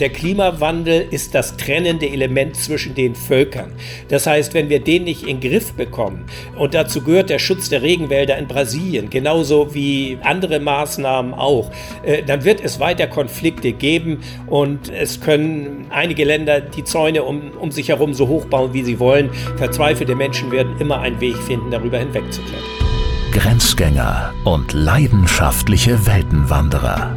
Der Klimawandel ist das trennende Element zwischen den Völkern. Das heißt, wenn wir den nicht in den Griff bekommen, und dazu gehört der Schutz der Regenwälder in Brasilien, genauso wie andere Maßnahmen auch, äh, dann wird es weiter Konflikte geben und es können einige Länder die Zäune um, um sich herum so hoch bauen, wie sie wollen. Verzweifelte Menschen werden immer einen Weg finden, darüber hinwegzuklettern. Grenzgänger und leidenschaftliche Weltenwanderer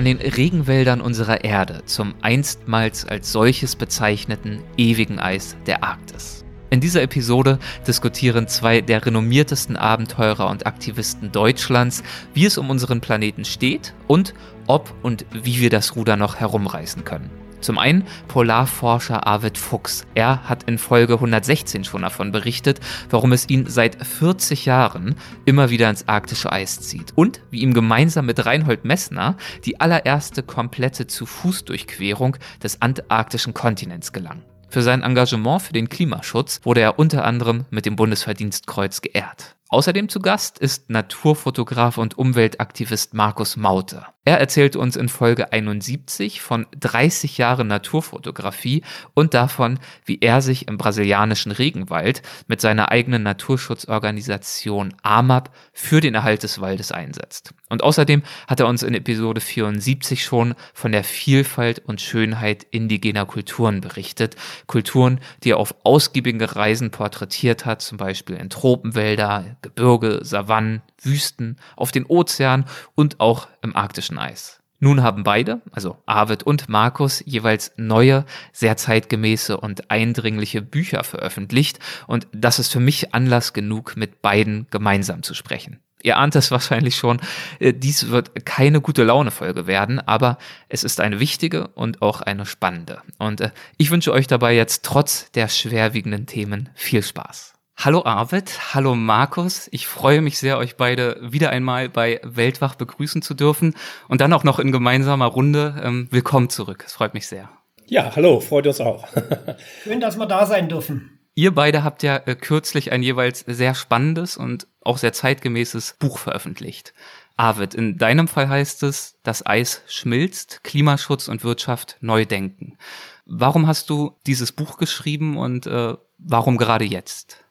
Von den Regenwäldern unserer Erde zum einstmals als solches bezeichneten ewigen Eis der Arktis. In dieser Episode diskutieren zwei der renommiertesten Abenteurer und Aktivisten Deutschlands, wie es um unseren Planeten steht und ob und wie wir das Ruder noch herumreißen können. Zum einen Polarforscher Arvid Fuchs. Er hat in Folge 116 schon davon berichtet, warum es ihn seit 40 Jahren immer wieder ins arktische Eis zieht. Und wie ihm gemeinsam mit Reinhold Messner die allererste komplette Zu-Fuß-Durchquerung des antarktischen Kontinents gelang. Für sein Engagement für den Klimaschutz wurde er unter anderem mit dem Bundesverdienstkreuz geehrt. Außerdem zu Gast ist Naturfotograf und Umweltaktivist Markus Maute. Er erzählt uns in Folge 71 von 30 Jahren Naturfotografie und davon, wie er sich im brasilianischen Regenwald mit seiner eigenen Naturschutzorganisation AMAP für den Erhalt des Waldes einsetzt. Und außerdem hat er uns in Episode 74 schon von der Vielfalt und Schönheit indigener Kulturen berichtet. Kulturen, die er auf ausgiebige Reisen porträtiert hat, zum Beispiel in Tropenwälder, Gebirge, Savannen, Wüsten, auf den Ozean und auch im arktischen Eis. Nun haben beide, also Arvid und Markus, jeweils neue, sehr zeitgemäße und eindringliche Bücher veröffentlicht und das ist für mich Anlass genug, mit beiden gemeinsam zu sprechen. Ihr ahnt es wahrscheinlich schon, äh, dies wird keine gute Laune-Folge werden, aber es ist eine wichtige und auch eine spannende. Und äh, ich wünsche euch dabei jetzt trotz der schwerwiegenden Themen viel Spaß. Hallo Arvid, hallo Markus. Ich freue mich sehr, euch beide wieder einmal bei Weltwach begrüßen zu dürfen und dann auch noch in gemeinsamer Runde. Ähm, willkommen zurück. Es freut mich sehr. Ja, hallo, freut uns auch. Schön, dass wir da sein dürfen. Ihr beide habt ja äh, kürzlich ein jeweils sehr spannendes und auch sehr zeitgemäßes Buch veröffentlicht. Arvid, in deinem Fall heißt es, das Eis schmilzt, Klimaschutz und Wirtschaft neu denken. Warum hast du dieses Buch geschrieben und äh, warum gerade jetzt?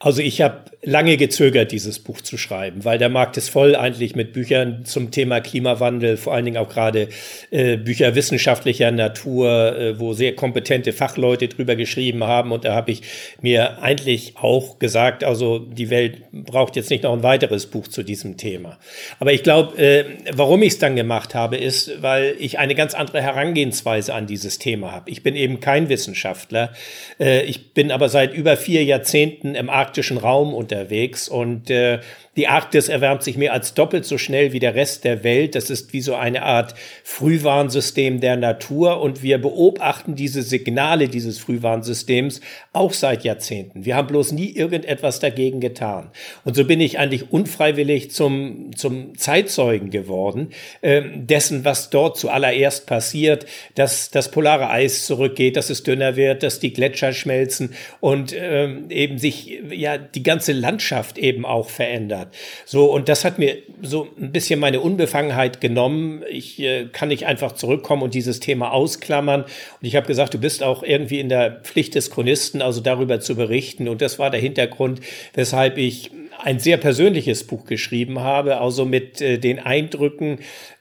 Also ich habe lange gezögert, dieses Buch zu schreiben, weil der Markt ist voll eigentlich mit Büchern zum Thema Klimawandel, vor allen Dingen auch gerade äh, Bücher wissenschaftlicher Natur, äh, wo sehr kompetente Fachleute drüber geschrieben haben. Und da habe ich mir eigentlich auch gesagt, also die Welt braucht jetzt nicht noch ein weiteres Buch zu diesem Thema. Aber ich glaube, äh, warum ich es dann gemacht habe, ist, weil ich eine ganz andere Herangehensweise an dieses Thema habe. Ich bin eben kein Wissenschaftler. Äh, ich bin aber seit über vier Jahrzehnten im arktischen Raum unterwegs. Und äh, die Arktis erwärmt sich mehr als doppelt so schnell wie der Rest der Welt. Das ist wie so eine Art Frühwarnsystem der Natur und wir beobachten diese Signale dieses Frühwarnsystems auch seit Jahrzehnten. Wir haben bloß nie irgendetwas dagegen getan. Und so bin ich eigentlich unfreiwillig zum, zum Zeitzeugen geworden äh, dessen, was dort zuallererst passiert, dass das polare Eis zurückgeht, dass es dünner wird, dass die Gletscher schmelzen und äh, eben sich ja die ganze Landschaft eben auch verändert hat. So, und das hat mir so ein bisschen meine Unbefangenheit genommen. Ich äh, kann nicht einfach zurückkommen und dieses Thema ausklammern. Und ich habe gesagt, du bist auch irgendwie in der Pflicht des Chronisten, also darüber zu berichten. Und das war der Hintergrund, weshalb ich ein sehr persönliches Buch geschrieben habe, also mit äh, den Eindrücken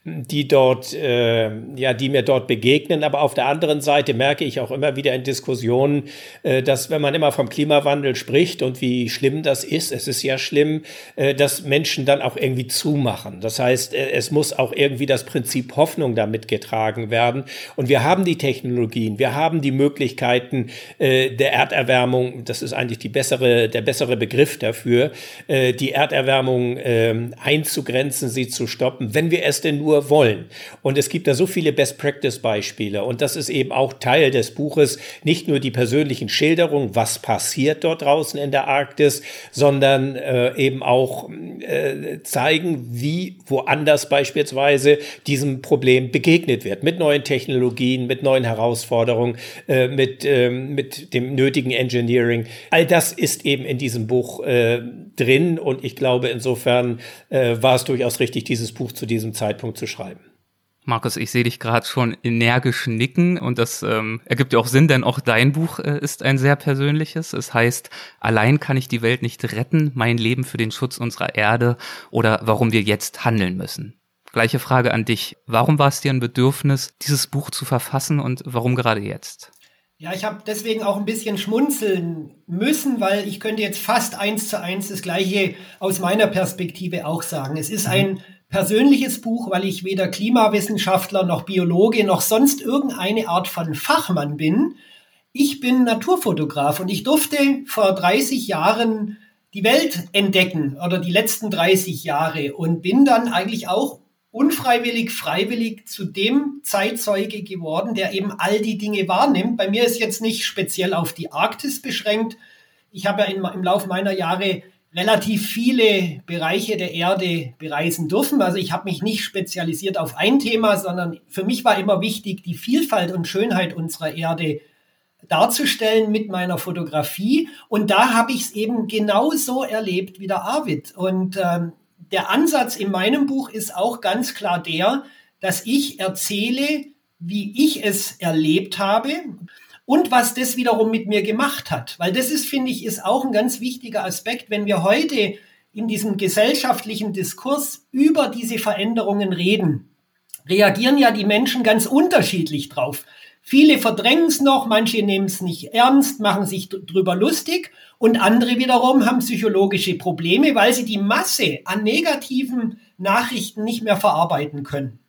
die dort, äh, ja, die mir dort begegnen. Aber auf der anderen Seite merke ich auch immer wieder in Diskussionen, äh, dass wenn man immer vom Klimawandel spricht und wie schlimm das ist, es ist ja schlimm, äh, dass Menschen dann auch irgendwie zumachen. Das heißt, äh, es muss auch irgendwie das Prinzip Hoffnung damit getragen werden. Und wir haben die Technologien, wir haben die Möglichkeiten äh, der Erderwärmung. Das ist eigentlich die bessere, der bessere Begriff dafür, äh, die Erderwärmung äh, einzugrenzen, sie zu stoppen, wenn wir es denn nur nur wollen. Und es gibt da so viele Best-Practice-Beispiele. Und das ist eben auch Teil des Buches, nicht nur die persönlichen Schilderungen, was passiert dort draußen in der Arktis, sondern äh, eben auch äh, zeigen, wie woanders beispielsweise diesem Problem begegnet wird. Mit neuen Technologien, mit neuen Herausforderungen, äh, mit, äh, mit dem nötigen Engineering. All das ist eben in diesem Buch äh, drin. Und ich glaube, insofern äh, war es durchaus richtig, dieses Buch zu diesem Zeitpunkt zu schreiben. Markus, ich sehe dich gerade schon energisch nicken und das ähm, ergibt ja auch Sinn, denn auch dein Buch äh, ist ein sehr persönliches. Es heißt, allein kann ich die Welt nicht retten, mein Leben für den Schutz unserer Erde oder warum wir jetzt handeln müssen. Gleiche Frage an dich. Warum war es dir ein Bedürfnis, dieses Buch zu verfassen und warum gerade jetzt? Ja, ich habe deswegen auch ein bisschen schmunzeln müssen, weil ich könnte jetzt fast eins zu eins das gleiche aus meiner Perspektive auch sagen. Es ist ein persönliches Buch, weil ich weder Klimawissenschaftler noch Biologe noch sonst irgendeine Art von Fachmann bin. Ich bin Naturfotograf und ich durfte vor 30 Jahren die Welt entdecken oder die letzten 30 Jahre und bin dann eigentlich auch unfreiwillig, freiwillig zu dem Zeitzeuge geworden, der eben all die Dinge wahrnimmt. Bei mir ist jetzt nicht speziell auf die Arktis beschränkt. Ich habe ja im Laufe meiner Jahre relativ viele Bereiche der Erde bereisen dürfen. Also ich habe mich nicht spezialisiert auf ein Thema, sondern für mich war immer wichtig, die Vielfalt und Schönheit unserer Erde darzustellen mit meiner Fotografie. Und da habe ich es eben genauso erlebt wie der Arvid. Und ähm, der Ansatz in meinem Buch ist auch ganz klar der, dass ich erzähle, wie ich es erlebt habe und was das wiederum mit mir gemacht hat. Weil das ist, finde ich, ist auch ein ganz wichtiger Aspekt, wenn wir heute in diesem gesellschaftlichen Diskurs über diese Veränderungen reden. Reagieren ja die Menschen ganz unterschiedlich drauf. Viele verdrängen es noch, manche nehmen es nicht ernst, machen sich drüber lustig und andere wiederum haben psychologische Probleme, weil sie die Masse an negativen Nachrichten nicht mehr verarbeiten können.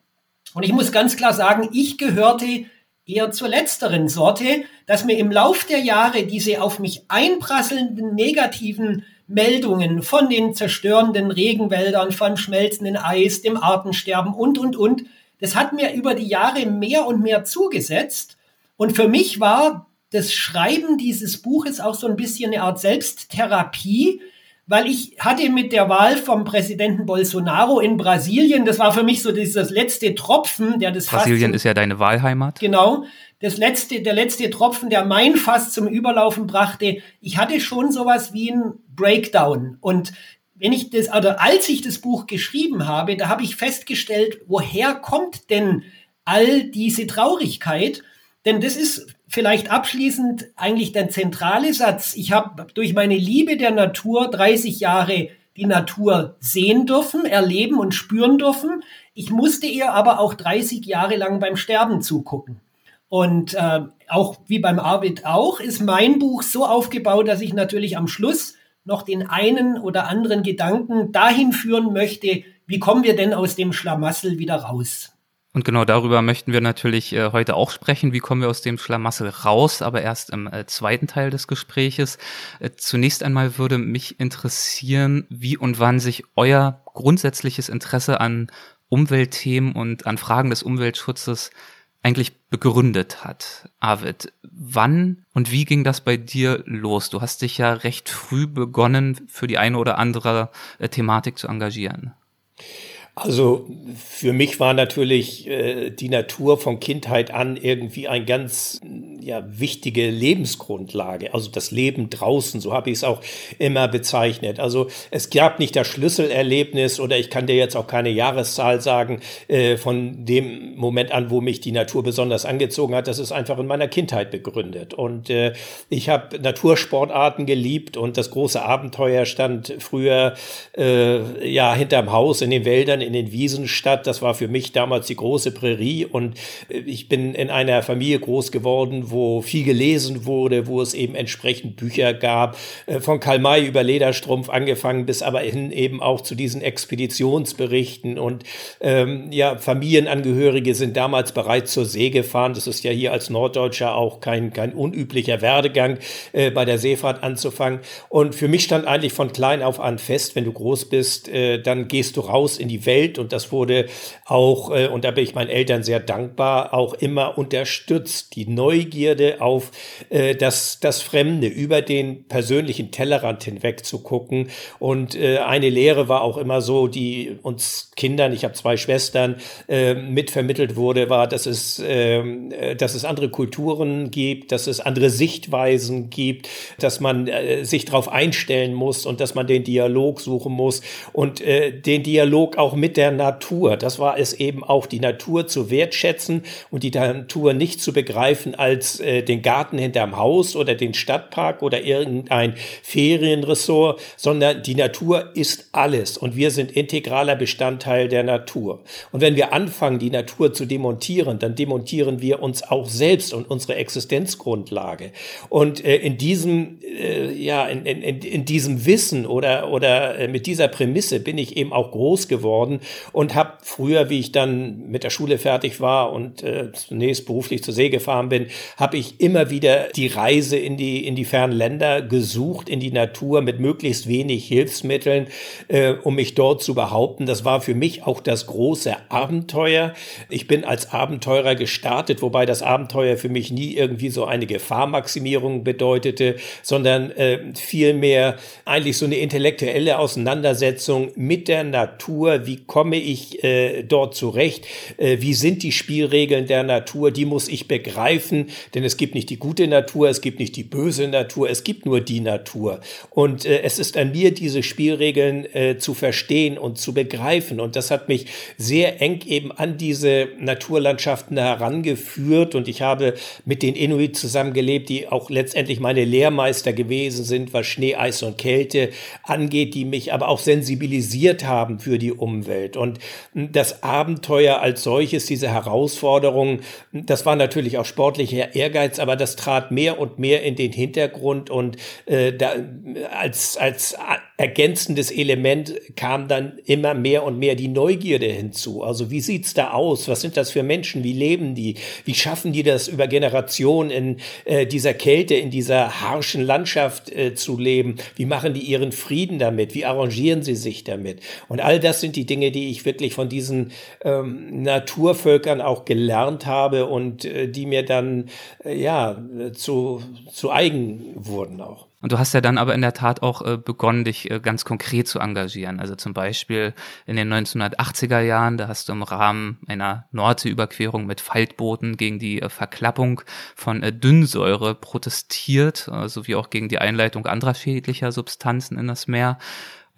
Und ich muss ganz klar sagen, ich gehörte eher zur letzteren Sorte, dass mir im Lauf der Jahre diese auf mich einprasselnden negativen Meldungen von den zerstörenden Regenwäldern, von schmelzenden Eis, dem Artensterben und, und, und, das hat mir über die Jahre mehr und mehr zugesetzt. Und für mich war das Schreiben dieses Buches auch so ein bisschen eine Art Selbsttherapie, weil ich hatte mit der Wahl vom Präsidenten Bolsonaro in Brasilien, das war für mich so dieses letzte Tropfen, der das Brasilien ist ja deine Wahlheimat. Genau, das letzte, der letzte Tropfen, der mein Fass zum Überlaufen brachte. Ich hatte schon sowas wie ein Breakdown und wenn ich das, oder als ich das Buch geschrieben habe, da habe ich festgestellt, woher kommt denn all diese Traurigkeit? Denn das ist vielleicht abschließend eigentlich der zentrale Satz. Ich habe durch meine Liebe der Natur 30 Jahre die Natur sehen dürfen, erleben und spüren dürfen. Ich musste ihr aber auch 30 Jahre lang beim Sterben zugucken. Und äh, auch wie beim Arvid auch, ist mein Buch so aufgebaut, dass ich natürlich am Schluss noch den einen oder anderen Gedanken dahin führen möchte, wie kommen wir denn aus dem Schlamassel wieder raus? Und genau darüber möchten wir natürlich äh, heute auch sprechen. Wie kommen wir aus dem Schlamassel raus, aber erst im äh, zweiten Teil des Gespräches. Äh, zunächst einmal würde mich interessieren, wie und wann sich euer grundsätzliches Interesse an Umweltthemen und an Fragen des Umweltschutzes eigentlich begründet hat. Arvid, wann und wie ging das bei dir los? Du hast dich ja recht früh begonnen, für die eine oder andere Thematik zu engagieren. Also für mich war natürlich äh, die Natur von Kindheit an irgendwie ein ganz ja, wichtige Lebensgrundlage. Also das Leben draußen, so habe ich es auch immer bezeichnet. Also es gab nicht das Schlüsselerlebnis oder ich kann dir jetzt auch keine Jahreszahl sagen äh, von dem Moment an, wo mich die Natur besonders angezogen hat. Das ist einfach in meiner Kindheit begründet. Und äh, ich habe Natursportarten geliebt und das große Abenteuer stand früher äh, ja hinterm Haus in den Wäldern in den Wiesen statt. Das war für mich damals die große Prärie und äh, ich bin in einer Familie groß geworden, wo viel gelesen wurde, wo es eben entsprechend Bücher gab, äh, von Karl May über Lederstrumpf angefangen bis aber hin eben auch zu diesen Expeditionsberichten und ähm, ja, Familienangehörige sind damals bereits zur See gefahren. Das ist ja hier als Norddeutscher auch kein, kein unüblicher Werdegang, äh, bei der Seefahrt anzufangen. Und für mich stand eigentlich von klein auf an fest, wenn du groß bist, äh, dann gehst du raus in die Welt Welt und das wurde auch, äh, und da bin ich meinen Eltern sehr dankbar, auch immer unterstützt. Die Neugierde auf äh, das, das Fremde, über den persönlichen Tellerrand hinweg zu gucken. Und äh, eine Lehre war auch immer so, die uns Kindern, ich habe zwei Schwestern, äh, mitvermittelt wurde, war, dass es, ähm, äh, dass es andere Kulturen gibt, dass es andere Sichtweisen gibt, dass man äh, sich darauf einstellen muss und dass man den Dialog suchen muss und äh, den Dialog auch mit der Natur. Das war es eben auch, die Natur zu wertschätzen und die Natur nicht zu begreifen als äh, den Garten hinterm Haus oder den Stadtpark oder irgendein Ferienressort, sondern die Natur ist alles und wir sind integraler Bestandteil der Natur. Und wenn wir anfangen, die Natur zu demontieren, dann demontieren wir uns auch selbst und unsere Existenzgrundlage. Und äh, in diesem, äh, ja, in, in, in diesem Wissen oder, oder äh, mit dieser Prämisse bin ich eben auch groß geworden und habe früher, wie ich dann mit der Schule fertig war und äh, zunächst beruflich zur See gefahren bin, habe ich immer wieder die Reise in die, in die fernen Länder gesucht, in die Natur mit möglichst wenig Hilfsmitteln, äh, um mich dort zu behaupten. Das war für mich auch das große Abenteuer. Ich bin als Abenteurer gestartet, wobei das Abenteuer für mich nie irgendwie so eine Gefahrmaximierung bedeutete, sondern äh, vielmehr eigentlich so eine intellektuelle Auseinandersetzung mit der Natur. Wie komme ich äh, dort zurecht? Äh, wie sind die Spielregeln der Natur? Die muss ich begreifen, denn es gibt nicht die gute Natur, es gibt nicht die böse Natur, es gibt nur die Natur. Und äh, es ist an mir, diese Spielregeln äh, zu verstehen und zu begreifen. Und das hat mich sehr eng eben an diese Naturlandschaften herangeführt. Und ich habe mit den Inuit zusammengelebt, die auch letztendlich meine Lehrmeister gewesen sind, was Schnee, Eis und Kälte angeht, die mich aber auch sensibilisiert haben für die Umwelt. Und das Abenteuer als solches, diese Herausforderungen, das war natürlich auch sportlicher Ehrgeiz, aber das trat mehr und mehr in den Hintergrund. Und äh, da, als, als ergänzendes Element kam dann immer mehr und mehr die Neugierde hinzu. Also wie sieht's da aus? Was sind das für Menschen? Wie leben die? Wie schaffen die das über Generationen in äh, dieser Kälte, in dieser harschen Landschaft äh, zu leben? Wie machen die ihren Frieden damit? Wie arrangieren sie sich damit? Und all das sind die Dinge, die ich wirklich von diesen ähm, Naturvölkern auch gelernt habe und äh, die mir dann äh, ja zu, zu eigen wurden auch. Und du hast ja dann aber in der Tat auch äh, begonnen, dich äh, ganz konkret zu engagieren. Also zum Beispiel in den 1980er Jahren, da hast du im Rahmen einer Nordseeüberquerung mit Faltbooten gegen die äh, Verklappung von äh, Dünnsäure protestiert, äh, sowie auch gegen die Einleitung anderer schädlicher Substanzen in das Meer.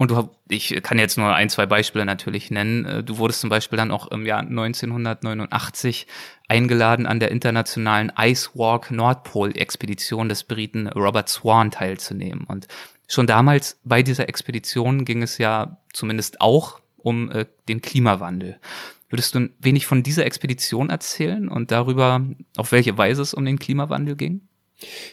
Und du, ich kann jetzt nur ein, zwei Beispiele natürlich nennen. Äh, du wurdest zum Beispiel dann auch im Jahr 1989 eingeladen, an der internationalen Icewalk Nordpol-Expedition des Briten Robert Swan teilzunehmen. Und schon damals bei dieser Expedition ging es ja zumindest auch um äh, den Klimawandel. Würdest du ein wenig von dieser Expedition erzählen und darüber, auf welche Weise es um den Klimawandel ging?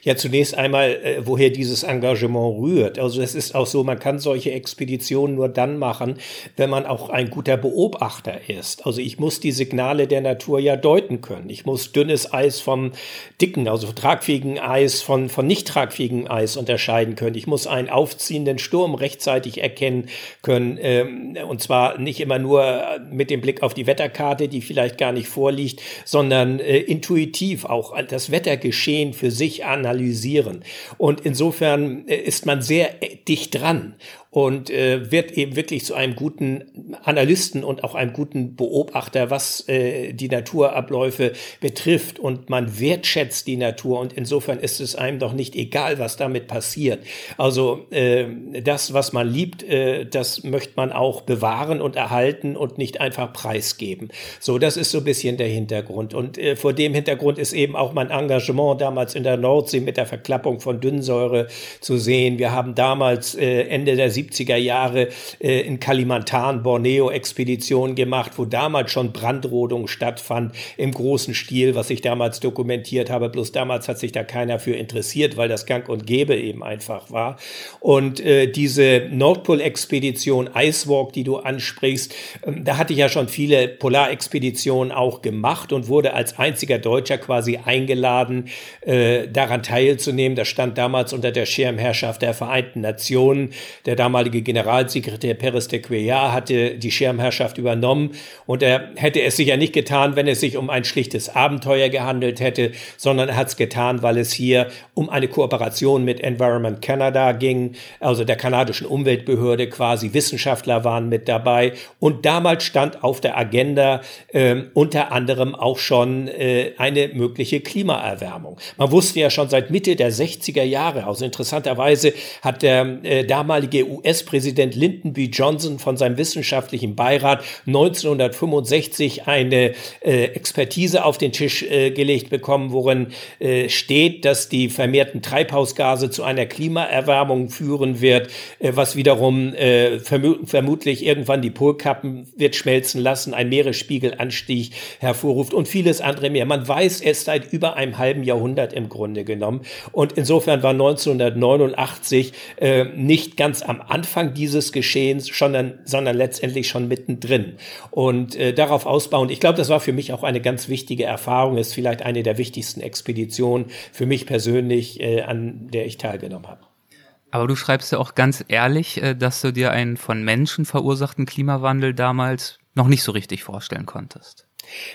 Ja, zunächst einmal, äh, woher dieses Engagement rührt. Also es ist auch so, man kann solche Expeditionen nur dann machen, wenn man auch ein guter Beobachter ist. Also ich muss die Signale der Natur ja deuten können. Ich muss dünnes Eis vom dicken, also tragfähigen Eis von, von nicht tragfähigem Eis unterscheiden können. Ich muss einen aufziehenden Sturm rechtzeitig erkennen können. Ähm, und zwar nicht immer nur mit dem Blick auf die Wetterkarte, die vielleicht gar nicht vorliegt, sondern äh, intuitiv auch das Wettergeschehen für sich analysieren. Und insofern äh, ist man sehr äh, dicht dran und äh, wird eben wirklich zu einem guten Analysten und auch einem guten Beobachter, was äh, die Naturabläufe betrifft. Und man wertschätzt die Natur und insofern ist es einem doch nicht egal, was damit passiert. Also äh, das, was man liebt, äh, das möchte man auch bewahren und erhalten und nicht einfach preisgeben. So, das ist so ein bisschen der Hintergrund. Und äh, vor dem Hintergrund ist eben auch mein Engagement damals in der Nordsee mit der Verklappung von Dünnsäure zu sehen. Wir haben damals äh, Ende der 70er Jahre äh, in Kalimantan, Borneo Expeditionen gemacht, wo damals schon Brandrodung stattfand im großen Stil, was ich damals dokumentiert habe. Bloß damals hat sich da keiner für interessiert, weil das Gang und Gäbe eben einfach war. Und äh, diese Nordpol-Expedition Icewalk, die du ansprichst, äh, da hatte ich ja schon viele Polarexpeditionen auch gemacht und wurde als einziger Deutscher quasi eingeladen, äh, daran teilzunehmen. Das stand damals unter der Schirmherrschaft der Vereinten Nationen. Der damalige Generalsekretär Perez de Cuellar hatte die Schirmherrschaft übernommen und er hätte es sicher nicht getan, wenn es sich um ein schlichtes Abenteuer gehandelt hätte, sondern er hat es getan, weil es hier um eine Kooperation mit Environment Canada ging, also der kanadischen Umweltbehörde quasi Wissenschaftler waren mit dabei und damals stand auf der Agenda äh, unter anderem auch schon äh, eine mögliche Klimaerwärmung. Man wusste ja schon seit Mitte der 60er Jahre, also interessanterweise hat der äh, damalige US-Präsident Lyndon B. Johnson von seinem wissenschaftlichen Beirat 1965 eine äh, Expertise auf den Tisch äh, gelegt bekommen, worin äh, steht, dass die vermehrten Treibhausgase zu einer Klimaerwärmung führen wird, äh, was wiederum äh, verm vermutlich irgendwann die Polkappen wird schmelzen lassen, ein Meeresspiegelanstieg hervorruft und vieles andere mehr. Man weiß es seit über einem halben Jahrhundert im Grunde genommen. Und insofern war 1989 äh, nicht ganz am Anfang dieses Geschehens, sondern, sondern letztendlich schon mittendrin. Und äh, darauf ausbauend, ich glaube, das war für mich auch eine ganz wichtige Erfahrung, ist vielleicht eine der wichtigsten Expeditionen für mich persönlich, äh, an der ich teilgenommen habe. Aber du schreibst ja auch ganz ehrlich, äh, dass du dir einen von Menschen verursachten Klimawandel damals noch nicht so richtig vorstellen konntest.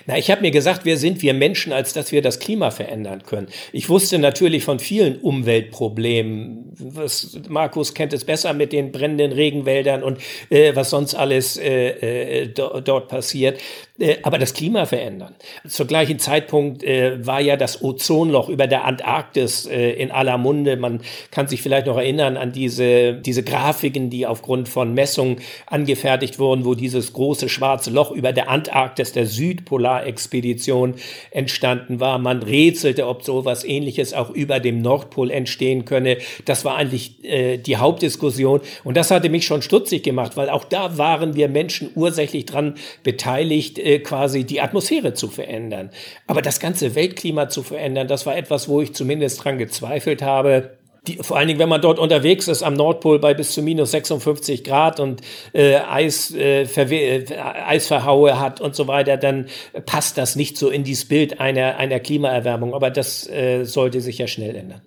Na, ich habe mir gesagt, wer sind wir Menschen, als dass wir das Klima verändern können. Ich wusste natürlich von vielen Umweltproblemen. Was, Markus kennt es besser mit den brennenden Regenwäldern und äh, was sonst alles äh, äh, do, dort passiert. Äh, aber das Klima verändern. Zur gleichen Zeitpunkt äh, war ja das Ozonloch über der Antarktis äh, in aller Munde. Man kann sich vielleicht noch erinnern an diese, diese Grafiken, die aufgrund von Messungen angefertigt wurden, wo dieses große schwarze Loch über der Antarktis, der Südpolarexpedition entstanden war. Man rätselte, ob so etwas ähnliches auch über dem Nordpol entstehen könne. Das war eigentlich äh, die Hauptdiskussion. Und das hatte mich schon stutzig gemacht, weil auch da waren wir Menschen ursächlich dran beteiligt, äh, quasi die Atmosphäre zu verändern. Aber das ganze Weltklima zu verändern, das war etwas, wo ich zumindest dran gezweifelt habe. Die, vor allen Dingen, wenn man dort unterwegs ist am Nordpol bei bis zu minus 56 Grad und äh, Eis, äh, äh, Eisverhaue hat und so weiter, dann passt das nicht so in dieses Bild einer, einer Klimaerwärmung. Aber das äh, sollte sich ja schnell ändern.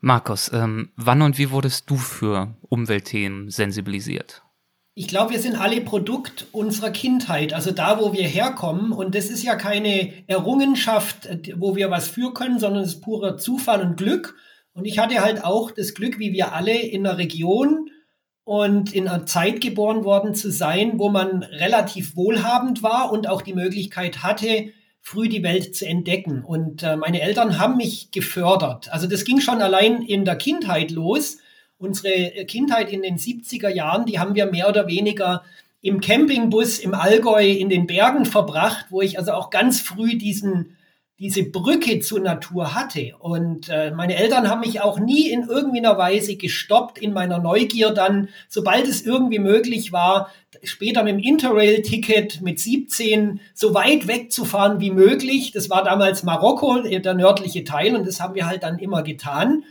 Markus, ähm, wann und wie wurdest du für Umweltthemen sensibilisiert? Ich glaube, wir sind alle Produkt unserer Kindheit, also da, wo wir herkommen. Und das ist ja keine Errungenschaft, wo wir was für können, sondern es ist purer Zufall und Glück. Und ich hatte halt auch das Glück, wie wir alle in einer Region und in einer Zeit geboren worden zu sein, wo man relativ wohlhabend war und auch die Möglichkeit hatte, früh die Welt zu entdecken. Und äh, meine Eltern haben mich gefördert. Also das ging schon allein in der Kindheit los unsere Kindheit in den 70er Jahren, die haben wir mehr oder weniger im Campingbus im Allgäu in den Bergen verbracht, wo ich also auch ganz früh diesen diese Brücke zur Natur hatte. Und äh, meine Eltern haben mich auch nie in irgendeiner Weise gestoppt in meiner Neugier dann, sobald es irgendwie möglich war, später mit dem Interrail-Ticket mit 17 so weit wegzufahren wie möglich. Das war damals Marokko, der nördliche Teil, und das haben wir halt dann immer getan.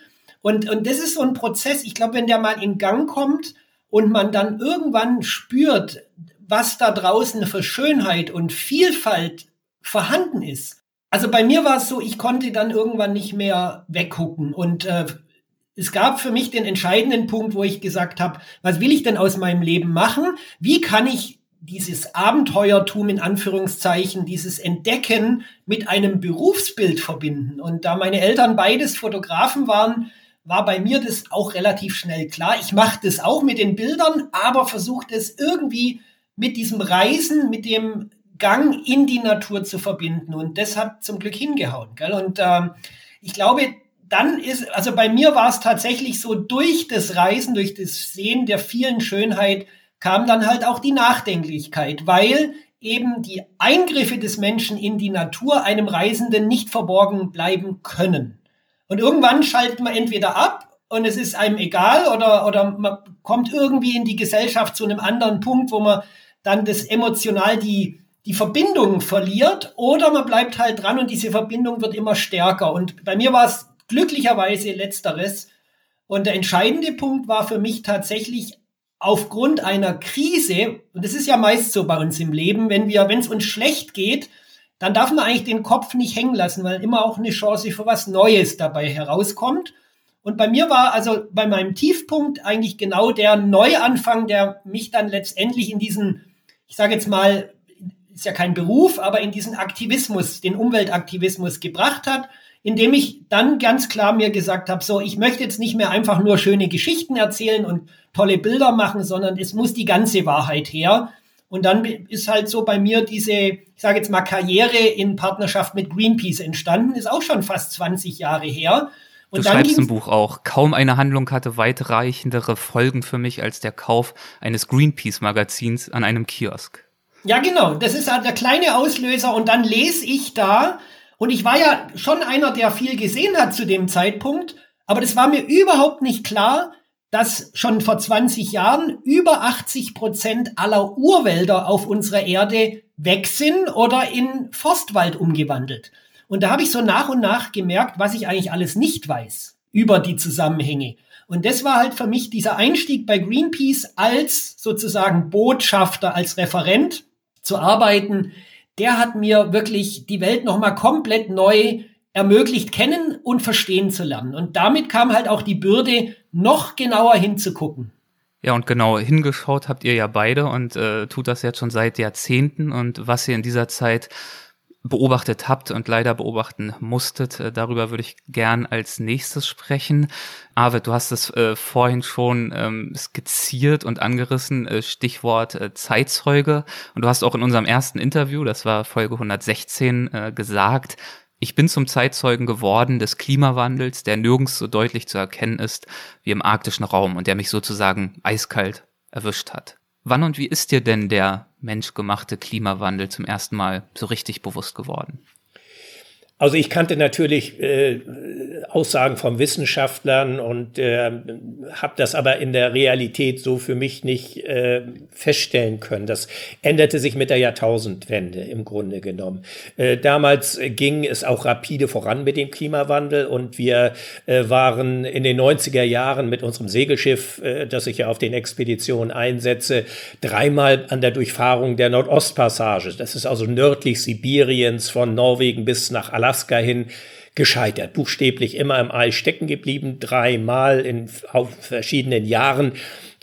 Und, und das ist so ein Prozess, ich glaube, wenn der mal in Gang kommt und man dann irgendwann spürt, was da draußen für Schönheit und Vielfalt vorhanden ist. Also bei mir war es so, ich konnte dann irgendwann nicht mehr weggucken und äh, es gab für mich den entscheidenden Punkt, wo ich gesagt habe, was will ich denn aus meinem Leben machen? Wie kann ich dieses Abenteuertum in Anführungszeichen, dieses Entdecken mit einem Berufsbild verbinden? Und da meine Eltern beides Fotografen waren, war bei mir das auch relativ schnell klar. Ich mache das auch mit den Bildern, aber versuche das irgendwie mit diesem Reisen, mit dem Gang in die Natur zu verbinden. Und das hat zum Glück hingehauen. Gell? Und ähm, ich glaube, dann ist, also bei mir war es tatsächlich so, durch das Reisen, durch das Sehen der vielen Schönheit kam dann halt auch die Nachdenklichkeit, weil eben die Eingriffe des Menschen in die Natur einem Reisenden nicht verborgen bleiben können. Und irgendwann schaltet man entweder ab und es ist einem egal oder, oder man kommt irgendwie in die Gesellschaft zu einem anderen Punkt, wo man dann das emotional die, die Verbindung verliert oder man bleibt halt dran und diese Verbindung wird immer stärker. Und bei mir war es glücklicherweise letzteres. Und der entscheidende Punkt war für mich tatsächlich aufgrund einer Krise, und das ist ja meist so bei uns im Leben, wenn wir, wenn es uns schlecht geht, dann darf man eigentlich den Kopf nicht hängen lassen, weil immer auch eine Chance für was Neues dabei herauskommt. Und bei mir war also bei meinem Tiefpunkt eigentlich genau der Neuanfang, der mich dann letztendlich in diesen, ich sage jetzt mal, ist ja kein Beruf, aber in diesen Aktivismus, den Umweltaktivismus gebracht hat, indem ich dann ganz klar mir gesagt habe, so, ich möchte jetzt nicht mehr einfach nur schöne Geschichten erzählen und tolle Bilder machen, sondern es muss die ganze Wahrheit her. Und dann ist halt so bei mir diese, ich sage jetzt mal, Karriere in Partnerschaft mit Greenpeace entstanden, ist auch schon fast 20 Jahre her. Und du schreibst im Buch auch, kaum eine Handlung hatte weitreichendere Folgen für mich als der Kauf eines Greenpeace-Magazins an einem Kiosk. Ja, genau. Das ist halt der kleine Auslöser. Und dann lese ich da, und ich war ja schon einer, der viel gesehen hat zu dem Zeitpunkt, aber das war mir überhaupt nicht klar, dass schon vor 20 Jahren über 80 Prozent aller Urwälder auf unserer Erde weg sind oder in Forstwald umgewandelt. Und da habe ich so nach und nach gemerkt, was ich eigentlich alles nicht weiß über die Zusammenhänge. Und das war halt für mich dieser Einstieg bei Greenpeace als sozusagen Botschafter, als Referent zu arbeiten. Der hat mir wirklich die Welt nochmal komplett neu ermöglicht, kennen und verstehen zu lernen. Und damit kam halt auch die Bürde, noch genauer hinzugucken. Ja, und genau hingeschaut habt ihr ja beide und äh, tut das jetzt schon seit Jahrzehnten. Und was ihr in dieser Zeit beobachtet habt und leider beobachten musstet. Äh, darüber würde ich gern als nächstes sprechen. Arvid, du hast es äh, vorhin schon ähm, skizziert und angerissen, äh, Stichwort äh, Zeitzeuge. Und du hast auch in unserem ersten Interview, das war Folge 116, äh, gesagt, ich bin zum Zeitzeugen geworden des Klimawandels, der nirgends so deutlich zu erkennen ist wie im arktischen Raum und der mich sozusagen eiskalt erwischt hat. Wann und wie ist dir denn der menschgemachte Klimawandel zum ersten Mal so richtig bewusst geworden? Also ich kannte natürlich äh, Aussagen von Wissenschaftlern und äh, habe das aber in der Realität so für mich nicht äh, feststellen können. Das änderte sich mit der Jahrtausendwende im Grunde genommen. Äh, damals ging es auch rapide voran mit dem Klimawandel und wir äh, waren in den 90er Jahren mit unserem Segelschiff, äh, das ich ja auf den Expeditionen einsetze, dreimal an der Durchfahrung der Nordostpassage. Das ist also nördlich Sibiriens von Norwegen bis nach Alaska Alaska hin gescheitert, buchstäblich immer im Eis stecken geblieben, dreimal in auf verschiedenen Jahren.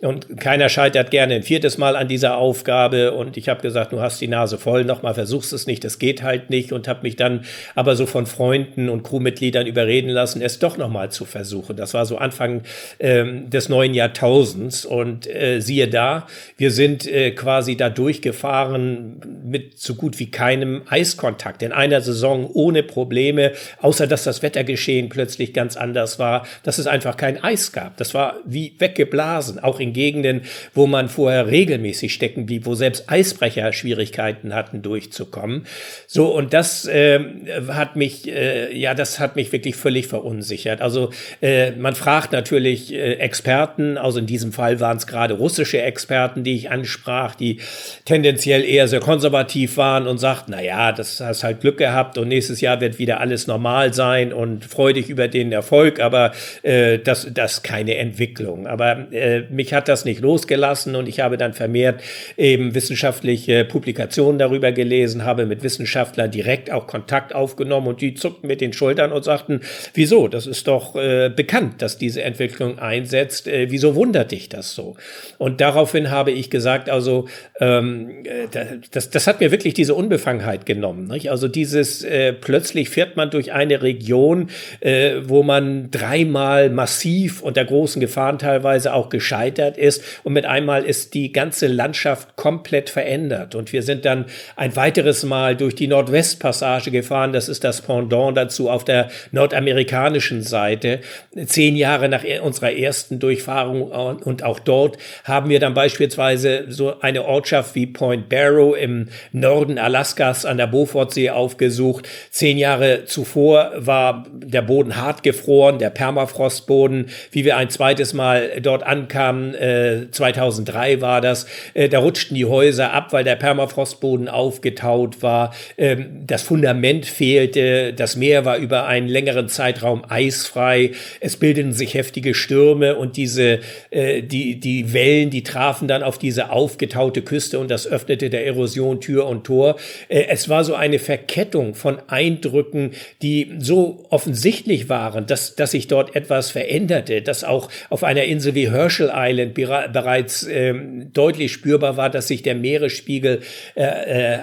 Und keiner scheitert gerne ein viertes Mal an dieser Aufgabe. Und ich habe gesagt, du hast die Nase voll, nochmal versuchst es nicht, das geht halt nicht. Und habe mich dann aber so von Freunden und Crewmitgliedern überreden lassen, es doch nochmal zu versuchen. Das war so Anfang ähm, des neuen Jahrtausends. Und äh, siehe da, wir sind äh, quasi da durchgefahren mit so gut wie keinem Eiskontakt. In einer Saison ohne Probleme, außer dass das Wettergeschehen plötzlich ganz anders war, dass es einfach kein Eis gab. Das war wie weggeblasen, auch in Gegenden, wo man vorher regelmäßig stecken blieb, wo selbst Eisbrecher Schwierigkeiten hatten, durchzukommen. So, und das äh, hat mich, äh, ja, das hat mich wirklich völlig verunsichert. Also äh, man fragt natürlich äh, Experten, also in diesem Fall waren es gerade russische Experten, die ich ansprach, die tendenziell eher sehr konservativ waren und sagten, na ja, das hast halt Glück gehabt und nächstes Jahr wird wieder alles normal sein und freudig über den Erfolg, aber äh, das, das keine Entwicklung. Aber äh, mich hat das nicht losgelassen und ich habe dann vermehrt eben wissenschaftliche Publikationen darüber gelesen, habe mit Wissenschaftlern direkt auch Kontakt aufgenommen und die zuckten mit den Schultern und sagten, wieso, das ist doch äh, bekannt, dass diese Entwicklung einsetzt, äh, wieso wundert dich das so? Und daraufhin habe ich gesagt, also ähm, äh, das, das hat mir wirklich diese Unbefangenheit genommen. Nicht? Also dieses, äh, plötzlich fährt man durch eine Region, äh, wo man dreimal massiv unter großen Gefahren teilweise auch gescheitert verändert ist und mit einmal ist die ganze Landschaft komplett verändert. Und wir sind dann ein weiteres Mal durch die Nordwestpassage gefahren. Das ist das Pendant dazu auf der nordamerikanischen Seite. Zehn Jahre nach unserer ersten Durchfahrung und auch dort haben wir dann beispielsweise so eine Ortschaft wie Point Barrow im Norden Alaskas an der Beaufortsee aufgesucht. Zehn Jahre zuvor war der Boden hart gefroren, der Permafrostboden. Wie wir ein zweites Mal dort ankamen, Äh, 2003 war das, äh, da rutschten die Häuser ab, weil der Permafrostboden aufgetaut war, ähm, das Fundament fehlte, das Meer war über einen längeren Zeitraum eisfrei, es bildeten sich heftige Stürme und diese, äh, die, die Wellen, die trafen dann auf diese aufgetaute Küste und das öffnete der Erosion Tür und Tor. Äh, es war so eine Verkettung von Eindrücken, die so offensichtlich waren, dass, dass sich dort etwas veränderte, dass auch auf einer Insel wie Herschel Island bereits ähm, deutlich spürbar war, dass sich der Meeresspiegel äh, äh,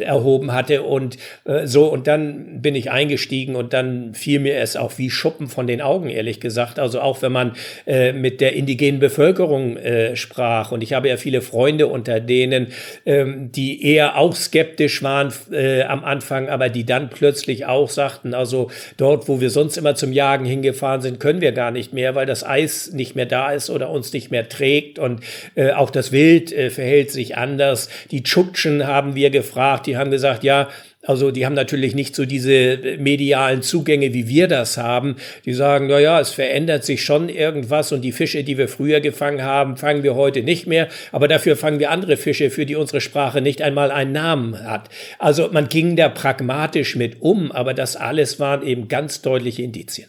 erhoben hatte und äh, so und dann bin ich eingestiegen und dann fiel mir es auch wie Schuppen von den Augen, ehrlich gesagt. Also auch wenn man äh, mit der indigenen Bevölkerung äh, sprach und ich habe ja viele Freunde unter denen, ähm, die eher auch skeptisch waren äh, am Anfang, aber die dann plötzlich auch sagten, also dort, wo wir sonst immer zum Jagen hingefahren sind, können wir gar nicht mehr, weil das Eis nicht mehr da ist oder uns nicht mehr trägt und äh, auch das Wild äh, verhält sich anders. Die Tschukchen haben wir gefragt, die haben gesagt, ja, also die haben natürlich nicht so diese medialen Zugänge, wie wir das haben. Die sagen, na es verändert sich schon irgendwas und die Fische, die wir früher gefangen haben, fangen wir heute nicht mehr. Aber dafür fangen wir andere Fische, für die unsere Sprache nicht einmal einen Namen hat. Also man ging da pragmatisch mit um, aber das alles waren eben ganz deutliche Indizien.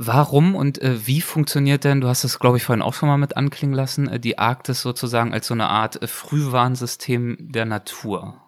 Warum und äh, wie funktioniert denn, du hast es, glaube ich, vorhin auch schon mal mit anklingen lassen, äh, die Arktis sozusagen als so eine Art äh, Frühwarnsystem der Natur?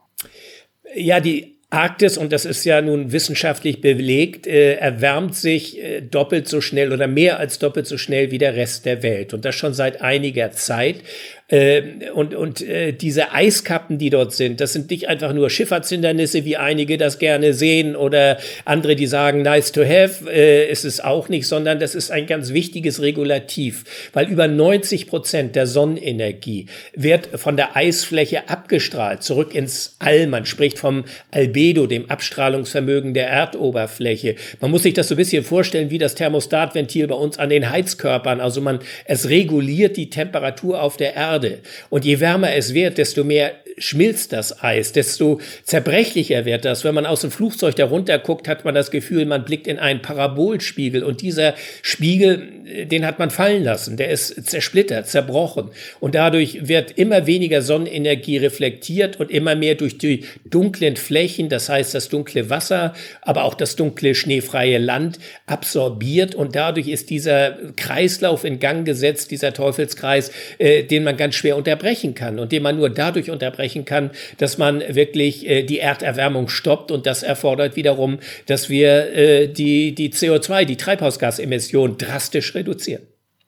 Ja, die Arktis, und das ist ja nun wissenschaftlich belegt, äh, erwärmt sich äh, doppelt so schnell oder mehr als doppelt so schnell wie der Rest der Welt. Und das schon seit einiger Zeit. Ähm, und und äh, diese Eiskappen, die dort sind, das sind nicht einfach nur Schifffahrtshindernisse, wie einige das gerne sehen oder andere, die sagen, nice to have, äh, ist es auch nicht, sondern das ist ein ganz wichtiges Regulativ, weil über 90 Prozent der Sonnenenergie wird von der Eisfläche abgestrahlt, zurück ins All. Man spricht vom Albedo, dem Abstrahlungsvermögen der Erdoberfläche. Man muss sich das so ein bisschen vorstellen wie das Thermostatventil bei uns an den Heizkörpern. Also man, es reguliert die Temperatur auf der Erde Erde. Und je wärmer es wird, desto mehr schmilzt das Eis, desto zerbrechlicher wird das. Wenn man aus dem Flugzeug darunter guckt, hat man das Gefühl, man blickt in einen Parabolspiegel und dieser Spiegel, den hat man fallen lassen. Der ist zersplittert, zerbrochen. Und dadurch wird immer weniger Sonnenenergie reflektiert und immer mehr durch die dunklen Flächen, das heißt das dunkle Wasser, aber auch das dunkle schneefreie Land absorbiert und dadurch ist dieser Kreislauf in Gang gesetzt, dieser Teufelskreis, äh, den man ganz schwer unterbrechen kann und den man nur dadurch unterbrechen kann, dass man wirklich äh, die Erderwärmung stoppt und das erfordert wiederum, dass wir äh, die, die CO2, die Treibhausgasemissionen drastisch reduzieren.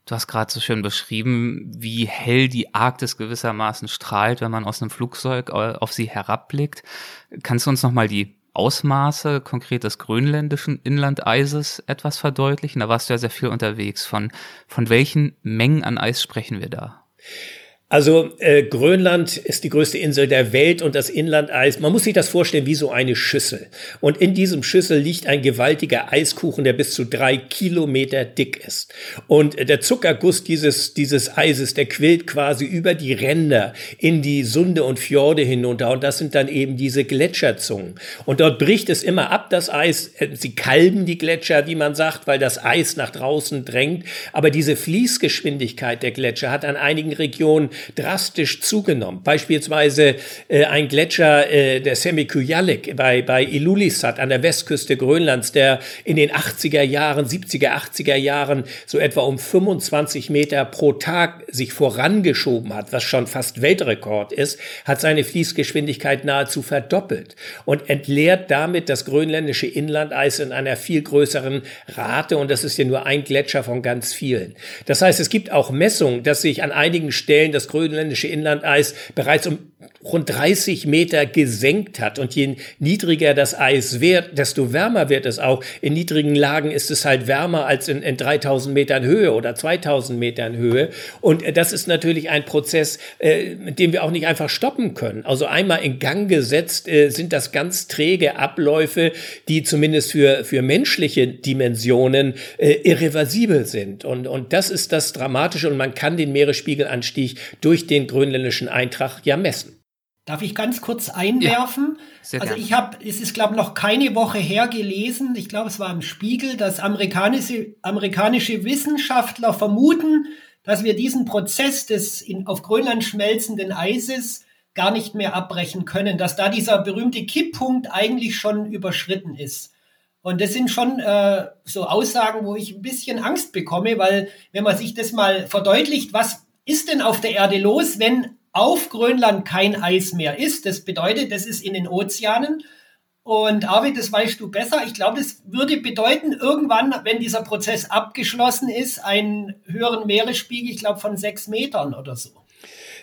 Du hast gerade so schön beschrieben, wie hell die Arktis gewissermaßen strahlt, wenn man aus einem Flugzeug äh, auf sie herabblickt. Kannst du uns nochmal die Ausmaße konkret des grönländischen Inlandeises etwas verdeutlichen? Da warst du ja sehr viel unterwegs. Von, von welchen Mengen an Eis sprechen wir da? Also äh, Grönland ist die größte Insel der Welt und das Inlandeis, man muss sich das vorstellen wie so eine Schüssel. Und in diesem Schüssel liegt ein gewaltiger Eiskuchen, der bis zu drei Kilometer dick ist. Und äh, der Zuckerguss dieses, dieses Eises, der quillt quasi über die Ränder in die Sunde und Fjorde hinunter. Und das sind dann eben diese Gletscherzungen. Und dort bricht es immer ab, das Eis. Äh, sie kalben die Gletscher, wie man sagt, weil das Eis nach draußen drängt. Aber diese Fließgeschwindigkeit der Gletscher hat an einigen Regionen drastisch zugenommen. Beispielsweise äh, ein Gletscher, äh, der Semikujalik bei, bei Ilulissat an der Westküste Grönlands, der in den 80er Jahren, 70er, 80er Jahren so etwa um 25 Meter pro Tag sich vorangeschoben hat, was schon fast Weltrekord ist, hat seine Fließgeschwindigkeit nahezu verdoppelt und entleert damit das grönländische Inlandeis in einer viel größeren Rate. Und das ist ja nur ein Gletscher von ganz vielen. Das heißt, es gibt auch Messungen, dass sich an einigen Stellen das grönländische Inlandeis bereits um rund 30 Meter gesenkt hat. Und je niedriger das Eis wird, desto wärmer wird es auch. In niedrigen Lagen ist es halt wärmer als in, in 3000 Metern Höhe oder 2000 Metern Höhe. Und äh, das ist natürlich ein Prozess, äh, mit wir auch nicht einfach stoppen können. Also einmal in Gang gesetzt äh, sind das ganz träge Abläufe, die zumindest für, für menschliche Dimensionen äh, irreversibel sind. Und, und das ist das Dramatische. Und man kann den Meeresspiegelanstieg durch den grönländischen Eintrag ja messen. Darf ich ganz kurz einwerfen? Ja, also ich habe, es ist glaube noch keine Woche her gelesen, ich glaube es war im Spiegel, dass amerikanische, amerikanische Wissenschaftler vermuten, dass wir diesen Prozess des in, auf Grönland schmelzenden Eises gar nicht mehr abbrechen können, dass da dieser berühmte Kipppunkt eigentlich schon überschritten ist. Und das sind schon äh, so Aussagen, wo ich ein bisschen Angst bekomme, weil wenn man sich das mal verdeutlicht, was ist denn auf der Erde los, wenn auf Grönland kein Eis mehr ist? Das bedeutet, das ist in den Ozeanen. Und Arvid, das weißt du besser. Ich glaube, das würde bedeuten, irgendwann, wenn dieser Prozess abgeschlossen ist, einen höheren Meeresspiegel, ich glaube, von sechs Metern oder so.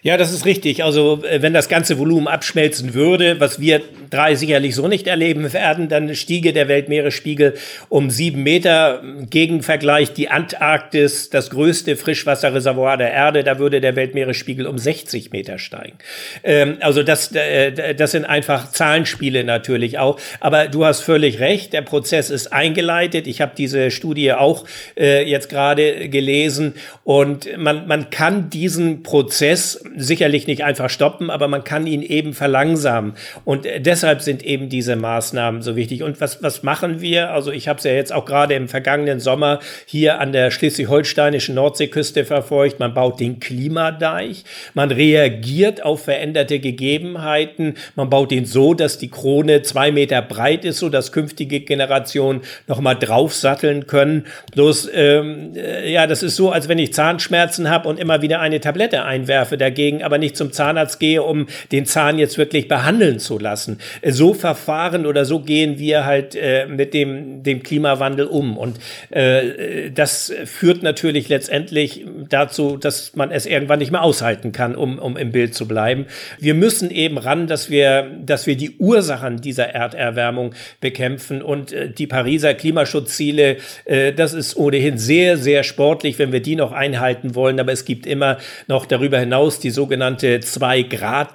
Ja, das ist richtig. Also äh, wenn das ganze Volumen abschmelzen würde, was wir drei sicherlich so nicht erleben werden, dann stiege der Weltmeeresspiegel um sieben Meter. Gegen Vergleich die Antarktis, das größte Frischwasserreservoir der Erde, da würde der Weltmeeresspiegel um 60 Meter steigen. Ähm, also das, äh, das sind einfach Zahlenspiele natürlich auch. Aber du hast völlig recht, der Prozess ist eingeleitet. Ich habe diese Studie auch äh, jetzt gerade gelesen und man, man kann diesen Prozess sicherlich nicht einfach stoppen, aber man kann ihn eben verlangsamen. Und äh, deshalb sind eben diese Maßnahmen so wichtig. Und was, was machen wir? Also ich habe es ja jetzt auch gerade im vergangenen Sommer hier an der schleswig-holsteinischen Nordseeküste verfolgt. Man baut den Klimadeich, man reagiert auf veränderte Gegebenheiten, man baut ihn so, dass die Krone zwei Meter breit ist, so dass künftige Generationen nochmal draufsatteln können. Bloß, ähm, äh, ja, das ist so, als wenn ich Zahnschmerzen habe und immer wieder eine Tablette einwerfe dagegen dagegen aber nicht zum Zahnarzt gehe, um den Zahn jetzt wirklich behandeln zu lassen. So verfahren oder so gehen wir halt äh, mit dem, dem Klimawandel um. Und äh, das führt natürlich letztendlich dazu, dass man es irgendwann nicht mehr aushalten kann, um, um im Bild zu bleiben. Wir müssen eben ran, dass wir, dass wir die Ursachen dieser Erderwärmung bekämpfen und äh, die Pariser Klimaschutzziele, äh, das ist ohnehin sehr, sehr sportlich, wenn wir die noch einhalten wollen. Aber es gibt immer noch darüber hinaus die die sogenannte zwei Grad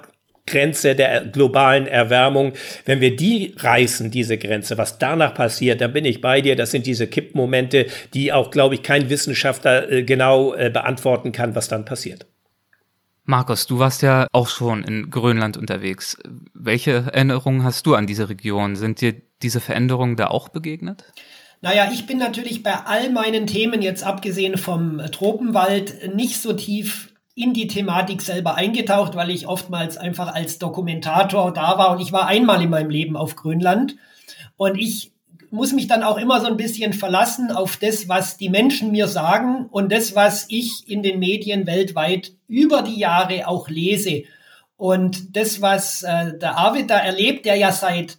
Grenze der globalen Erwärmung. Wenn wir die reißen, diese Grenze, was danach passiert, dann bin ich bei dir. Das sind diese Kippmomente, die auch, glaube ich, kein Wissenschaftler äh, genau äh, beantworten kann, was dann passiert. Markus, du warst ja auch schon in Grönland unterwegs. Welche Erinnerungen hast du an diese Region? Sind dir diese Veränderungen da auch begegnet? Naja, ich bin natürlich bei all meinen Themen, jetzt abgesehen vom Tropenwald, nicht so tief in die Thematik selber eingetaucht, weil ich oftmals einfach als Dokumentator da war und ich war einmal in meinem Leben auf Grönland und ich muss mich dann auch immer so ein bisschen verlassen auf das, was die Menschen mir sagen und das, was ich in den Medien weltweit über die Jahre auch lese. Und das, was äh, der Arvid da erlebt, der ja seit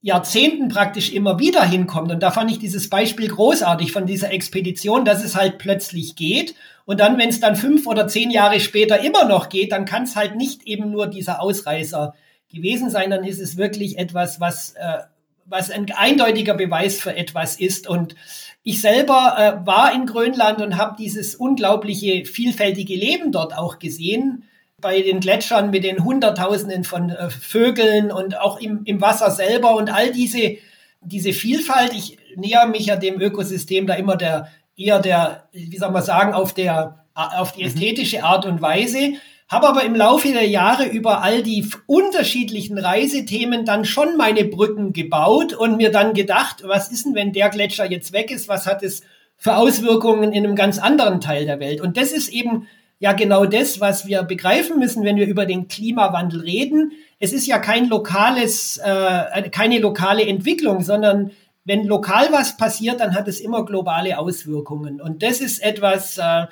Jahrzehnten praktisch immer wieder hinkommt. Und da fand ich dieses Beispiel großartig von dieser Expedition, dass es halt plötzlich geht. Und dann, wenn es dann fünf oder zehn Jahre später immer noch geht, dann kann es halt nicht eben nur dieser Ausreißer gewesen sein. Dann ist es wirklich etwas, was, äh, was ein eindeutiger Beweis für etwas ist. Und ich selber äh, war in Grönland und habe dieses unglaubliche, vielfältige Leben dort auch gesehen bei den Gletschern mit den Hunderttausenden von äh, Vögeln und auch im, im Wasser selber und all diese, diese Vielfalt. Ich näher mich ja dem Ökosystem da immer der, eher der, wie soll man sagen, auf der, auf die mhm. ästhetische Art und Weise. Habe aber im Laufe der Jahre über all die unterschiedlichen Reisethemen dann schon meine Brücken gebaut und mir dann gedacht, was ist denn, wenn der Gletscher jetzt weg ist? Was hat es für Auswirkungen in einem ganz anderen Teil der Welt? Und das ist eben ja genau das, was wir begreifen müssen, wenn wir über den Klimawandel reden. Es ist ja kein lokales, äh, keine lokale Entwicklung, sondern wenn lokal was passiert, dann hat es immer globale Auswirkungen. Und das ist etwas, äh,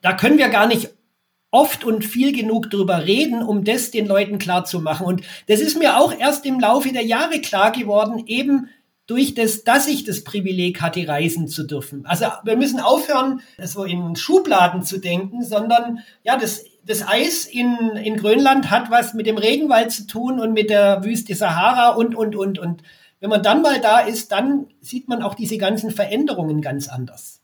da können wir gar nicht oft und viel genug drüber reden, um das den Leuten klar zu machen. Und das ist mir auch erst im Laufe der Jahre klar geworden, eben durch das, dass ich das Privileg hatte, reisen zu dürfen. Also wir müssen aufhören, so in Schubladen zu denken, sondern ja, das, das Eis in, in Grönland hat was mit dem Regenwald zu tun und mit der Wüste Sahara und, und, und, und. Wenn man dann mal da ist, dann sieht man auch diese ganzen Veränderungen ganz anders.